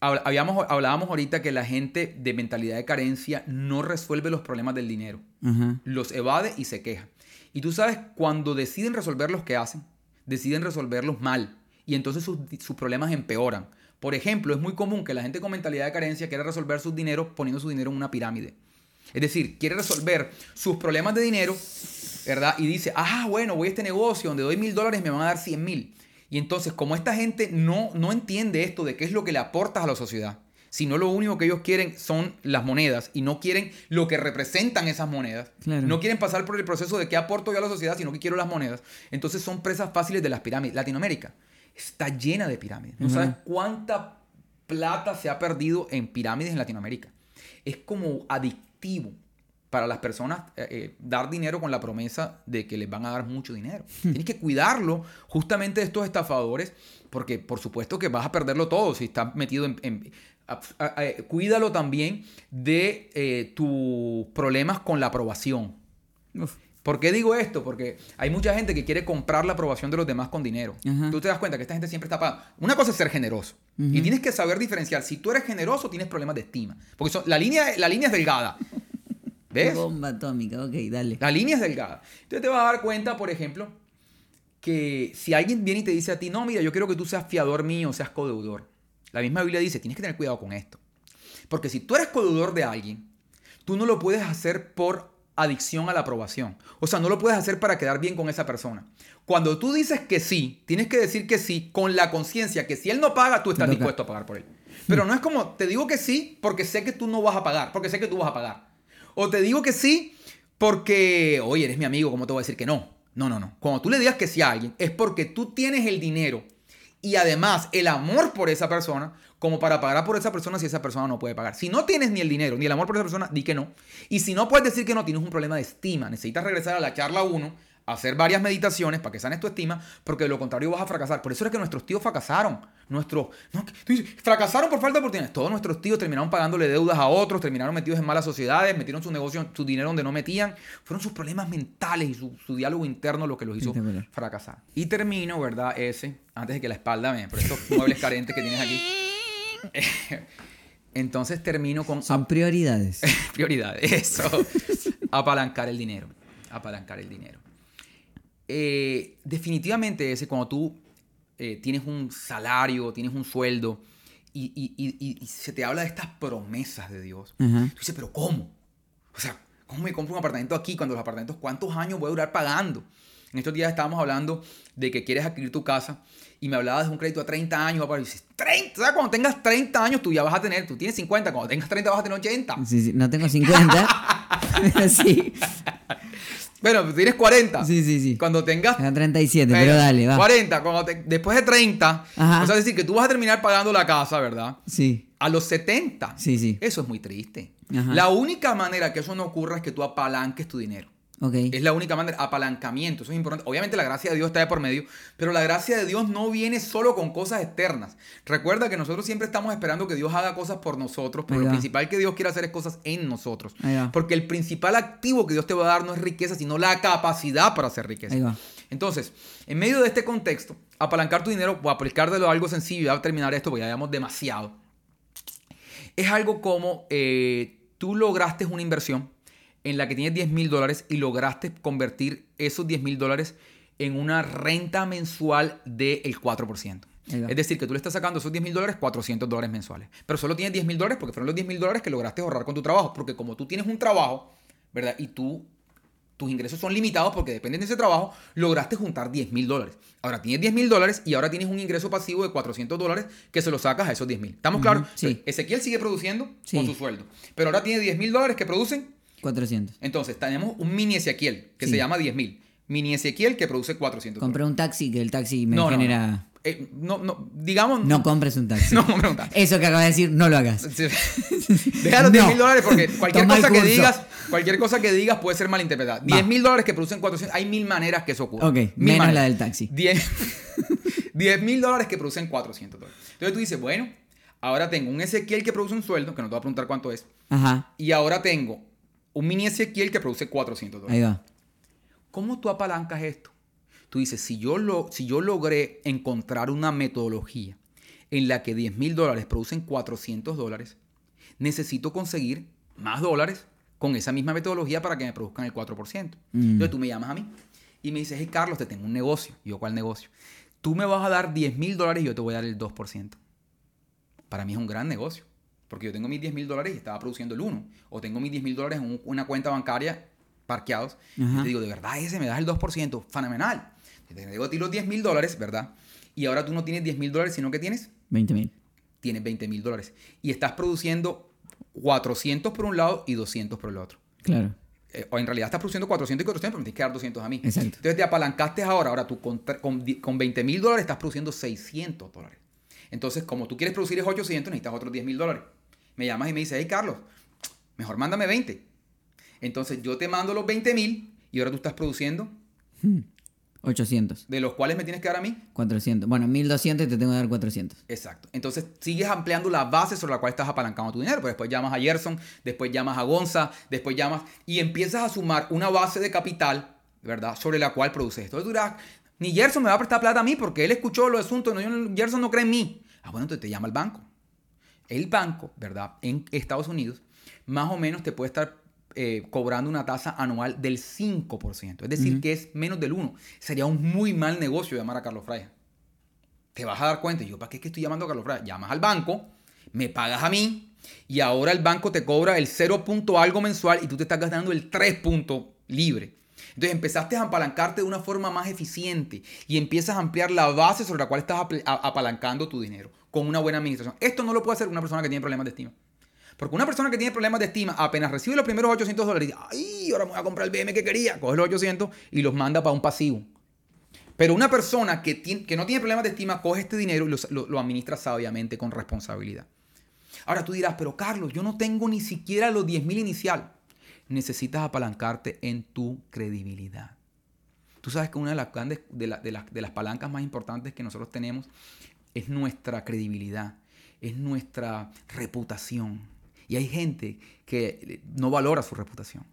habíamos, hablábamos ahorita que la gente de mentalidad de carencia no resuelve los problemas del dinero. Ajá. Los evade y se queja. Y tú sabes, cuando deciden resolver los que hacen, deciden resolverlos mal. Y entonces sus, sus problemas empeoran. Por ejemplo, es muy común que la gente con mentalidad de carencia quiera resolver sus dineros poniendo su dinero en una pirámide. Es decir, quiere resolver sus problemas de dinero, ¿verdad? Y dice, ah, bueno, voy a este negocio donde doy mil dólares me van a dar cien mil. Y entonces, como esta gente no, no entiende esto de qué es lo que le aportas a la sociedad, sino lo único que ellos quieren son las monedas y no quieren lo que representan esas monedas, Claro. no quieren pasar por el proceso de qué aporto yo a la sociedad, sino que quiero las monedas. Entonces son presas fáciles de las pirámides. Latinoamérica está llena de pirámides. No sabes cuánta plata se ha perdido en pirámides en Latinoamérica. Es como adictivo para las personas eh, eh, dar dinero con la promesa de que les van a dar mucho dinero. Tienes que cuidarlo justamente de estos estafadores porque por supuesto que vas a perderlo todo si estás metido en... cuídalo también de eh, tus problemas con la aprobación. Uf. ¿Por qué digo esto? Porque hay mucha gente que quiere comprar la aprobación de los demás con dinero. Ajá. Tú te das cuenta que esta gente siempre está pagando. Una cosa es ser generoso. Y tienes que saber diferenciar. Si tú eres generoso, tienes problemas de estima. Porque son- la, línea, la línea es delgada. ¿Ves? Bomba atómica, ok, dale. La línea es delgada. Entonces te vas a dar cuenta, por ejemplo, que si alguien viene y te dice a ti, no, mira, yo quiero que tú seas fiador mío, seas codeudor. La misma Biblia dice, tienes que tener cuidado con esto. Porque si tú eres codeudor de alguien, tú no lo puedes hacer por adicción a la aprobación. O sea, no lo puedes hacer para quedar bien con esa persona. Cuando tú dices que sí, tienes que decir que sí con la conciencia que si él no paga, tú estás dispuesto a pagar por él. Pero no es como, te digo que sí porque sé que tú no vas a pagar, porque sé que tú vas a pagar. O te digo que sí porque, oye, eres mi amigo, ¿cómo te voy a decir que no? No, no, no. Cuando tú le digas que sí a alguien, es porque tú tienes el dinero y además el amor por esa persona como para pagar por esa persona si esa persona no puede pagar. Si no tienes ni el dinero ni el amor por esa persona, di que no. Y si no puedes decir que no, tienes un problema de estima. Necesitas regresar a la charla 1, hacer varias meditaciones para que sanes tu estima, porque de lo contrario vas a fracasar. Por eso era que nuestros tíos fracasaron. Nuestros, no, tú dices, fracasaron por falta de oportunidades. Todos nuestros tíos terminaron pagándole deudas a otros, terminaron metidos en malas sociedades, metieron su negocio, su dinero donde no metían. Fueron sus problemas mentales y su, su diálogo interno lo que los hizo fracasar. Y termino, ¿verdad? Ese, antes de que la espalda me... Por estos muebles carentes que tienes aquí. Entonces termino con Son prioridades. prioridades. Eso. Apalancar el dinero. Apalancar el dinero. Eh, definitivamente ese, cuando tú eh, tienes un salario, tienes un sueldo y, y- y- y- y se te habla de estas promesas de Dios. Ajá. Tú dices, pero ¿cómo? O sea, ¿cómo me compro un apartamento aquí cuando los apartamentos, cuántos años voy a durar pagando? En estos días estábamos hablando de que quieres adquirir tu casa y me hablabas de un crédito a 30 años. Papá, y dices, 30, ¿sabes? Cuando tengas 30 años tú ya vas a tener, tú tienes 50, cuando tengas 30 vas a tener 80. Sí, sí, no tengo 50. sí. Bueno, tú tienes 40. Sí, sí, sí. Cuando tengas... Tengo 37, Bueno, pero dale, va. 40, cuando te- después de 30, Ajá. o sea, decir, que tú vas a terminar pagando la casa, ¿verdad? Sí, A los 70. sí, sí. Eso es muy triste. Ajá. La única manera que eso no ocurra es que tú apalanques tu dinero. Es la única manera, apalancamiento, eso es importante. Obviamente la gracia de Dios está de por medio, pero la gracia de Dios no viene solo con cosas externas. Recuerda que nosotros siempre estamos esperando que Dios haga cosas por nosotros, pero lo principal que Dios quiere hacer es cosas en nosotros. Porque el principal activo que Dios te va a dar no es riqueza, sino la capacidad para hacer riqueza. Entonces, en medio de este contexto, apalancar tu dinero, o aplicártelo a algo sencillo, ya a terminar esto porque ya llevamos demasiado. Es algo como eh, tú lograste una inversión en la que tienes 10 mil dólares y lograste convertir esos 10 mil dólares en una renta mensual del 4%. Ahí va. Es decir, que tú le estás sacando esos 10 mil dólares 400 dólares mensuales. Pero solo tienes 10 mil dólares porque fueron los 10 mil dólares que lograste ahorrar con tu trabajo. Porque como tú tienes un trabajo, ¿verdad? Y tú, tus ingresos son limitados porque dependen de ese trabajo, lograste juntar 10 mil dólares. Ahora tienes 10 mil dólares y ahora tienes un ingreso pasivo de 400 dólares que se lo sacas a esos 10 mil. ¿Estamos claros? sí. Ezequiel sigue produciendo Sí. con su sueldo. Pero ahora tiene 10 mil dólares que producen 400. entonces, tenemos un mini Ezequiel que Sí. se llama 10.000. Mini Ezequiel que produce 400. Compré un taxi que el taxi me No, genera. No, Eh, no, no, digamos. No compres un taxi. No compres un taxi. Eso que acabas de decir, no lo hagas. Deja los 10 mil dólares porque cualquier Toma cosa que digas, cualquier cosa que digas puede ser malinterpretada. 10 mil dólares que producen 400, hay mil maneras que eso ocurra. Ok, Mil menos maneras. la del taxi. 10 mil dólares que producen 400 dólares. Entonces tú dices, bueno, ahora tengo un Ezequiel que produce un sueldo, que no te voy a preguntar cuánto es, Ajá, y ahora tengo un mini Ezequiel que produce 400 dólares. ahí va. ¿Cómo tú apalancas esto? Tú dices, si yo, lo, si yo logré encontrar una metodología en la que 10 mil dólares producen 400 dólares, necesito conseguir más dólares con esa misma metodología para que me produzcan el 4%. Mm. Entonces tú me llamas a mí y me dices, hey Carlos, te tengo un negocio. Y yo, ¿cuál negocio? Tú me vas a dar 10 mil dólares y yo te voy a dar el 2%. Para mí es un gran negocio. Porque yo tengo mis 10 mil dólares y estaba produciendo el 1. O tengo mis 10 mil dólares en un- una cuenta bancaria parqueados. Y Ajá. te digo, de verdad, ese me das el 2%. Fenomenal. Te digo a ti los 10 mil dólares, ¿verdad? Y ahora tú no tienes 10 mil dólares, sino que tienes 20 mil. tienes 20 mil dólares. Y estás produciendo 400 por un lado y 200 por el otro. Claro. Eh, o en realidad estás produciendo 400 y 400, pero me tienes que dar 200 a mí. Exacto. Entonces te apalancaste ahora. Ahora tú con, con, con 20 mil dólares estás produciendo 600 dólares. Entonces, como tú quieres producir es 800, necesitas otros 10 mil dólares. Me llamas y me dices, hey Carlos, mejor mándame 20. Entonces yo te mando los 20 mil y ahora tú estás produciendo, 800. de los cuales me tienes que dar a mí. 400. Bueno, 1200 y te tengo que dar 400. Exacto. Entonces sigues ampliando la base sobre la cual estás apalancando tu dinero. Pero después llamas a Gerson, después llamas a Gonza, después llamas y empiezas a sumar una base de capital, ¿verdad? Sobre la cual produces esto. Entonces tú dirás, ni Gerson me va a prestar plata a mí porque él escuchó los asuntos. No, yo no- Gerson no cree en mí. Ah, bueno, entonces te llama el banco. El banco, ¿verdad? En Estados Unidos, más o menos te puede estar eh, cobrando una tasa anual del 5%. Es decir, que es menos del 1%. Sería un muy mal negocio llamar a Carlos Fraya te vas a dar cuenta. Y yo, ¿para qué es que estoy llamando a Carlos Fraya? Llamas al banco, me pagas a mí y ahora el banco te cobra el 0 punto algo mensual y tú te estás gastando el 3 punto libre. Entonces empezaste a apalancarte de una forma más eficiente y empiezas a ampliar la base sobre la cual estás apalancando tu dinero con una buena administración. Esto no lo puede hacer una persona que tiene problemas de estima. Porque una persona que tiene problemas de estima, apenas recibe los primeros 800 dólares, dice, ay, ahora me voy a comprar el BM que quería, coge los 800 y los manda para un pasivo. Pero una persona que, tiene- que no tiene problemas de estima coge este dinero y lo, administra sabiamente, con responsabilidad. Ahora tú dirás, pero Carlos, yo no tengo ni siquiera los 10 mil inicial. Necesitas apalancarte en tu credibilidad. Tú sabes que una de las, grandes, de, de las- de las palancas más importantes que nosotros tenemos es nuestra credibilidad, es nuestra reputación. Y hay gente que no valora su reputación.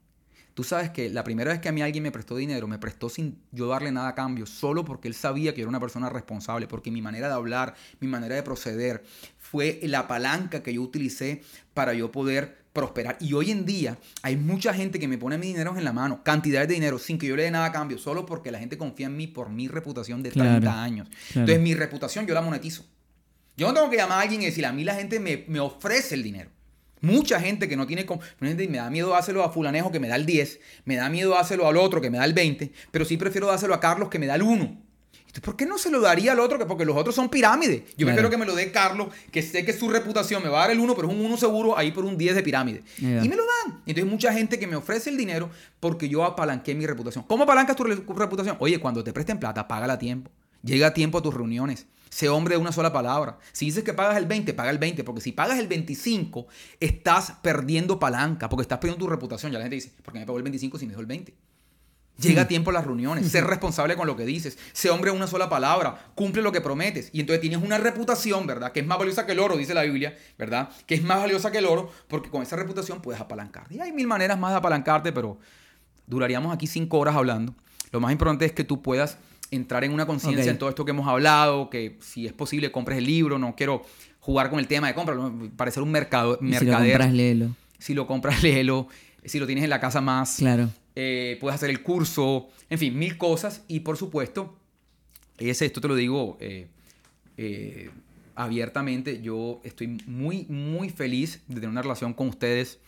Tú sabes que la primera vez que a mí alguien me prestó dinero, me prestó sin yo darle nada a cambio, solo porque él sabía que yo era una persona responsable, porque mi manera de hablar, mi manera de proceder, fue la palanca que yo utilicé para yo poder prosperar. Y hoy en día hay mucha gente que me pone mi dinero en la mano, cantidades de dinero, sin que yo le dé nada a cambio, solo porque la gente confía en mí por mi reputación de Claro, 30 años. claro. Entonces mi reputación yo la monetizo. Yo no tengo que llamar a alguien y decir, a mí la gente me, me ofrece el dinero. Mucha gente que no tiene... Me da miedo dárselo a fulanejo que me da el 10, me da miedo dárselo al otro que me da el 20, pero sí prefiero dárselo a Carlos que me da el 1. ¿Por qué no se lo daría al otro? Que Porque los otros son pirámides. Yo Claro. prefiero que me lo dé Carlos, que sé que su reputación me va a dar el 1, pero es un 1 seguro ahí por un 10 de pirámide. Y me lo dan. Entonces, mucha gente que me ofrece el dinero porque yo apalanqué mi reputación. ¿Cómo apalancas tu re- reputación? Oye, cuando te presten plata, págala a tiempo. Llega a tiempo a tus reuniones. Sé hombre de una sola palabra. Si dices que pagas el 20, paga el 20. Porque si pagas el 25, estás perdiendo palanca. Porque estás perdiendo tu reputación. Ya la gente dice, ¿por qué me pagó el 25 si me dejó el 20? Llega a tiempo a las reuniones, ser responsable con lo que dices, sé hombre de una sola palabra, cumple lo que prometes. Y entonces tienes una reputación, ¿verdad? Que es más valiosa que el oro, dice la Biblia, ¿verdad? Que es más valiosa que el oro porque con esa reputación puedes apalancarte. Y hay mil maneras más de apalancarte, pero duraríamos aquí cinco horas hablando. Lo más importante es que tú puedas entrar en una conciencia en todo esto que hemos hablado, que si es posible compres el libro, no quiero jugar con el tema de compra, parecer un mercado, Y si lo mercader. compras, léelo. si lo compras, léelo. Si lo tienes en la casa más, Claro. Eh, puedes hacer el curso, en fin, mil cosas. Y por supuesto, ese, esto te lo digo eh, eh, abiertamente, yo estoy muy, muy feliz de tener una relación con ustedes,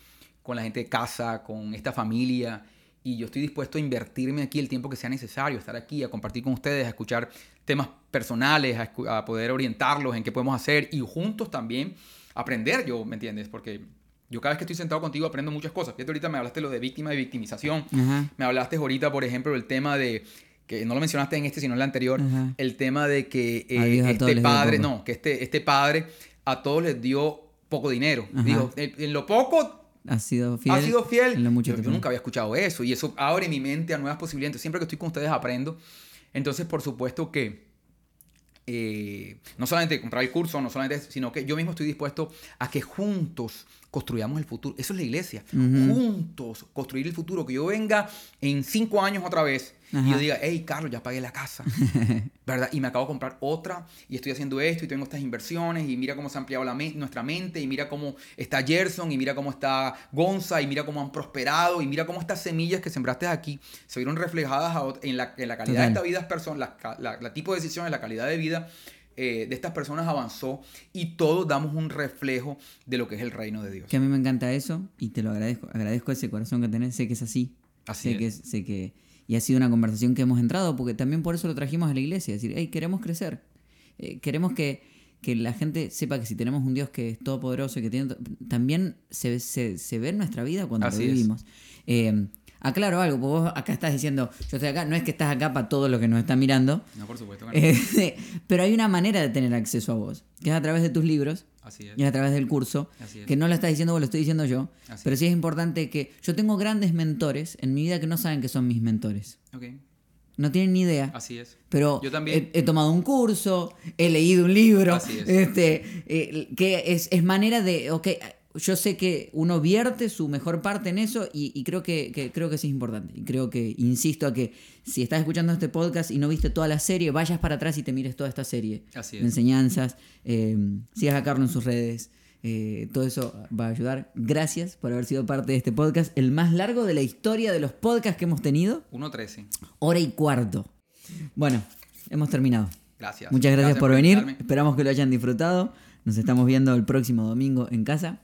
con la gente de casa, con esta familia. Y yo estoy dispuesto a invertirme aquí el tiempo que sea necesario, estar aquí, a compartir con ustedes, a escuchar temas personales, a, a poder orientarlos en qué podemos hacer y juntos también aprender, yo, ¿me entiendes? Porque yo cada vez que estoy sentado contigo aprendo muchas cosas. Fíjate, ahorita me hablaste lo de víctima y victimización. Ajá. Me hablaste ahorita, por ejemplo, del tema de que no lo mencionaste en este, sino en el anterior, Ajá. el tema de que eh, este padre, no, que este, este padre a todos les dio poco dinero. Ajá. Digo, en, en lo poco ¿Has sido fiel? ha sido fiel. En lo mucho yo, yo nunca había escuchado eso y eso abre mi mente a nuevas posibilidades. Siempre que estoy con ustedes aprendo. Entonces, por supuesto que eh, no solamente comprar el curso, no solamente, sino que yo mismo estoy dispuesto a que juntos construyamos el futuro. Eso es la iglesia. Ujú. Juntos construir el futuro. Que yo venga en cinco años otra vez y Ajá. yo diga, hey, Carlos, ya pagué la casa. ¿Verdad? Y me acabo de comprar otra y estoy haciendo esto y tengo estas inversiones y mira cómo se ha ampliado la me- nuestra mente y mira cómo está Gerson y mira cómo está Gonza y mira cómo han prosperado y mira cómo estas semillas que sembraste aquí se vieron reflejadas en la, en la calidad de Total. esta vida personas, la, la- la tipo de decisiones, la calidad de vida eh, de estas personas avanzó y todos damos un reflejo de lo que es el reino de Dios. Que a mí me encanta eso y te lo agradezco. Agradezco ese corazón que tenés. Sé que es así. Así sé es. que sé que y ha sido una conversación que hemos entrado porque también por eso lo trajimos a la iglesia. Es decir, hey, queremos crecer. Eh, queremos que, que la gente sepa que si tenemos un Dios que es todopoderoso y que tiene también se, se, se ve en nuestra vida cuando Así lo es. vivimos. Eh, aclaro algo, porque vos acá estás diciendo, yo estoy acá, no es que estás acá para todos los que nos están mirando, No, por supuesto. no. eh, pero hay una manera de tener acceso a vos, que es a través de tus libros Así es. y a través del curso, Así es. que no lo estás diciendo vos, lo estoy diciendo yo, Así pero sí es importante que yo tengo grandes mentores en mi vida que no saben que son mis mentores. Ok, No tienen ni idea. Así es. Pero Yo también. He, he tomado un curso, he leído un libro, Así es. este, eh, que es, es manera de, ok, yo sé que uno vierte su mejor parte en eso y, y creo que, que- creo que sí es importante. Y creo que, insisto a que si estás escuchando este podcast y no viste toda la serie, vayas para atrás y te mires toda esta serie Así de es. enseñanzas, eh, sigas a Carlos en sus redes. eh, todo eso va a ayudar. Gracias por haber sido parte de este podcast, el más largo de la historia de los podcasts que hemos tenido. 1.13. Hora y cuarto. Bueno, hemos terminado. Gracias. Muchas gracias, por venir. Esperamos que lo hayan disfrutado. Nos estamos viendo el próximo domingo en casa.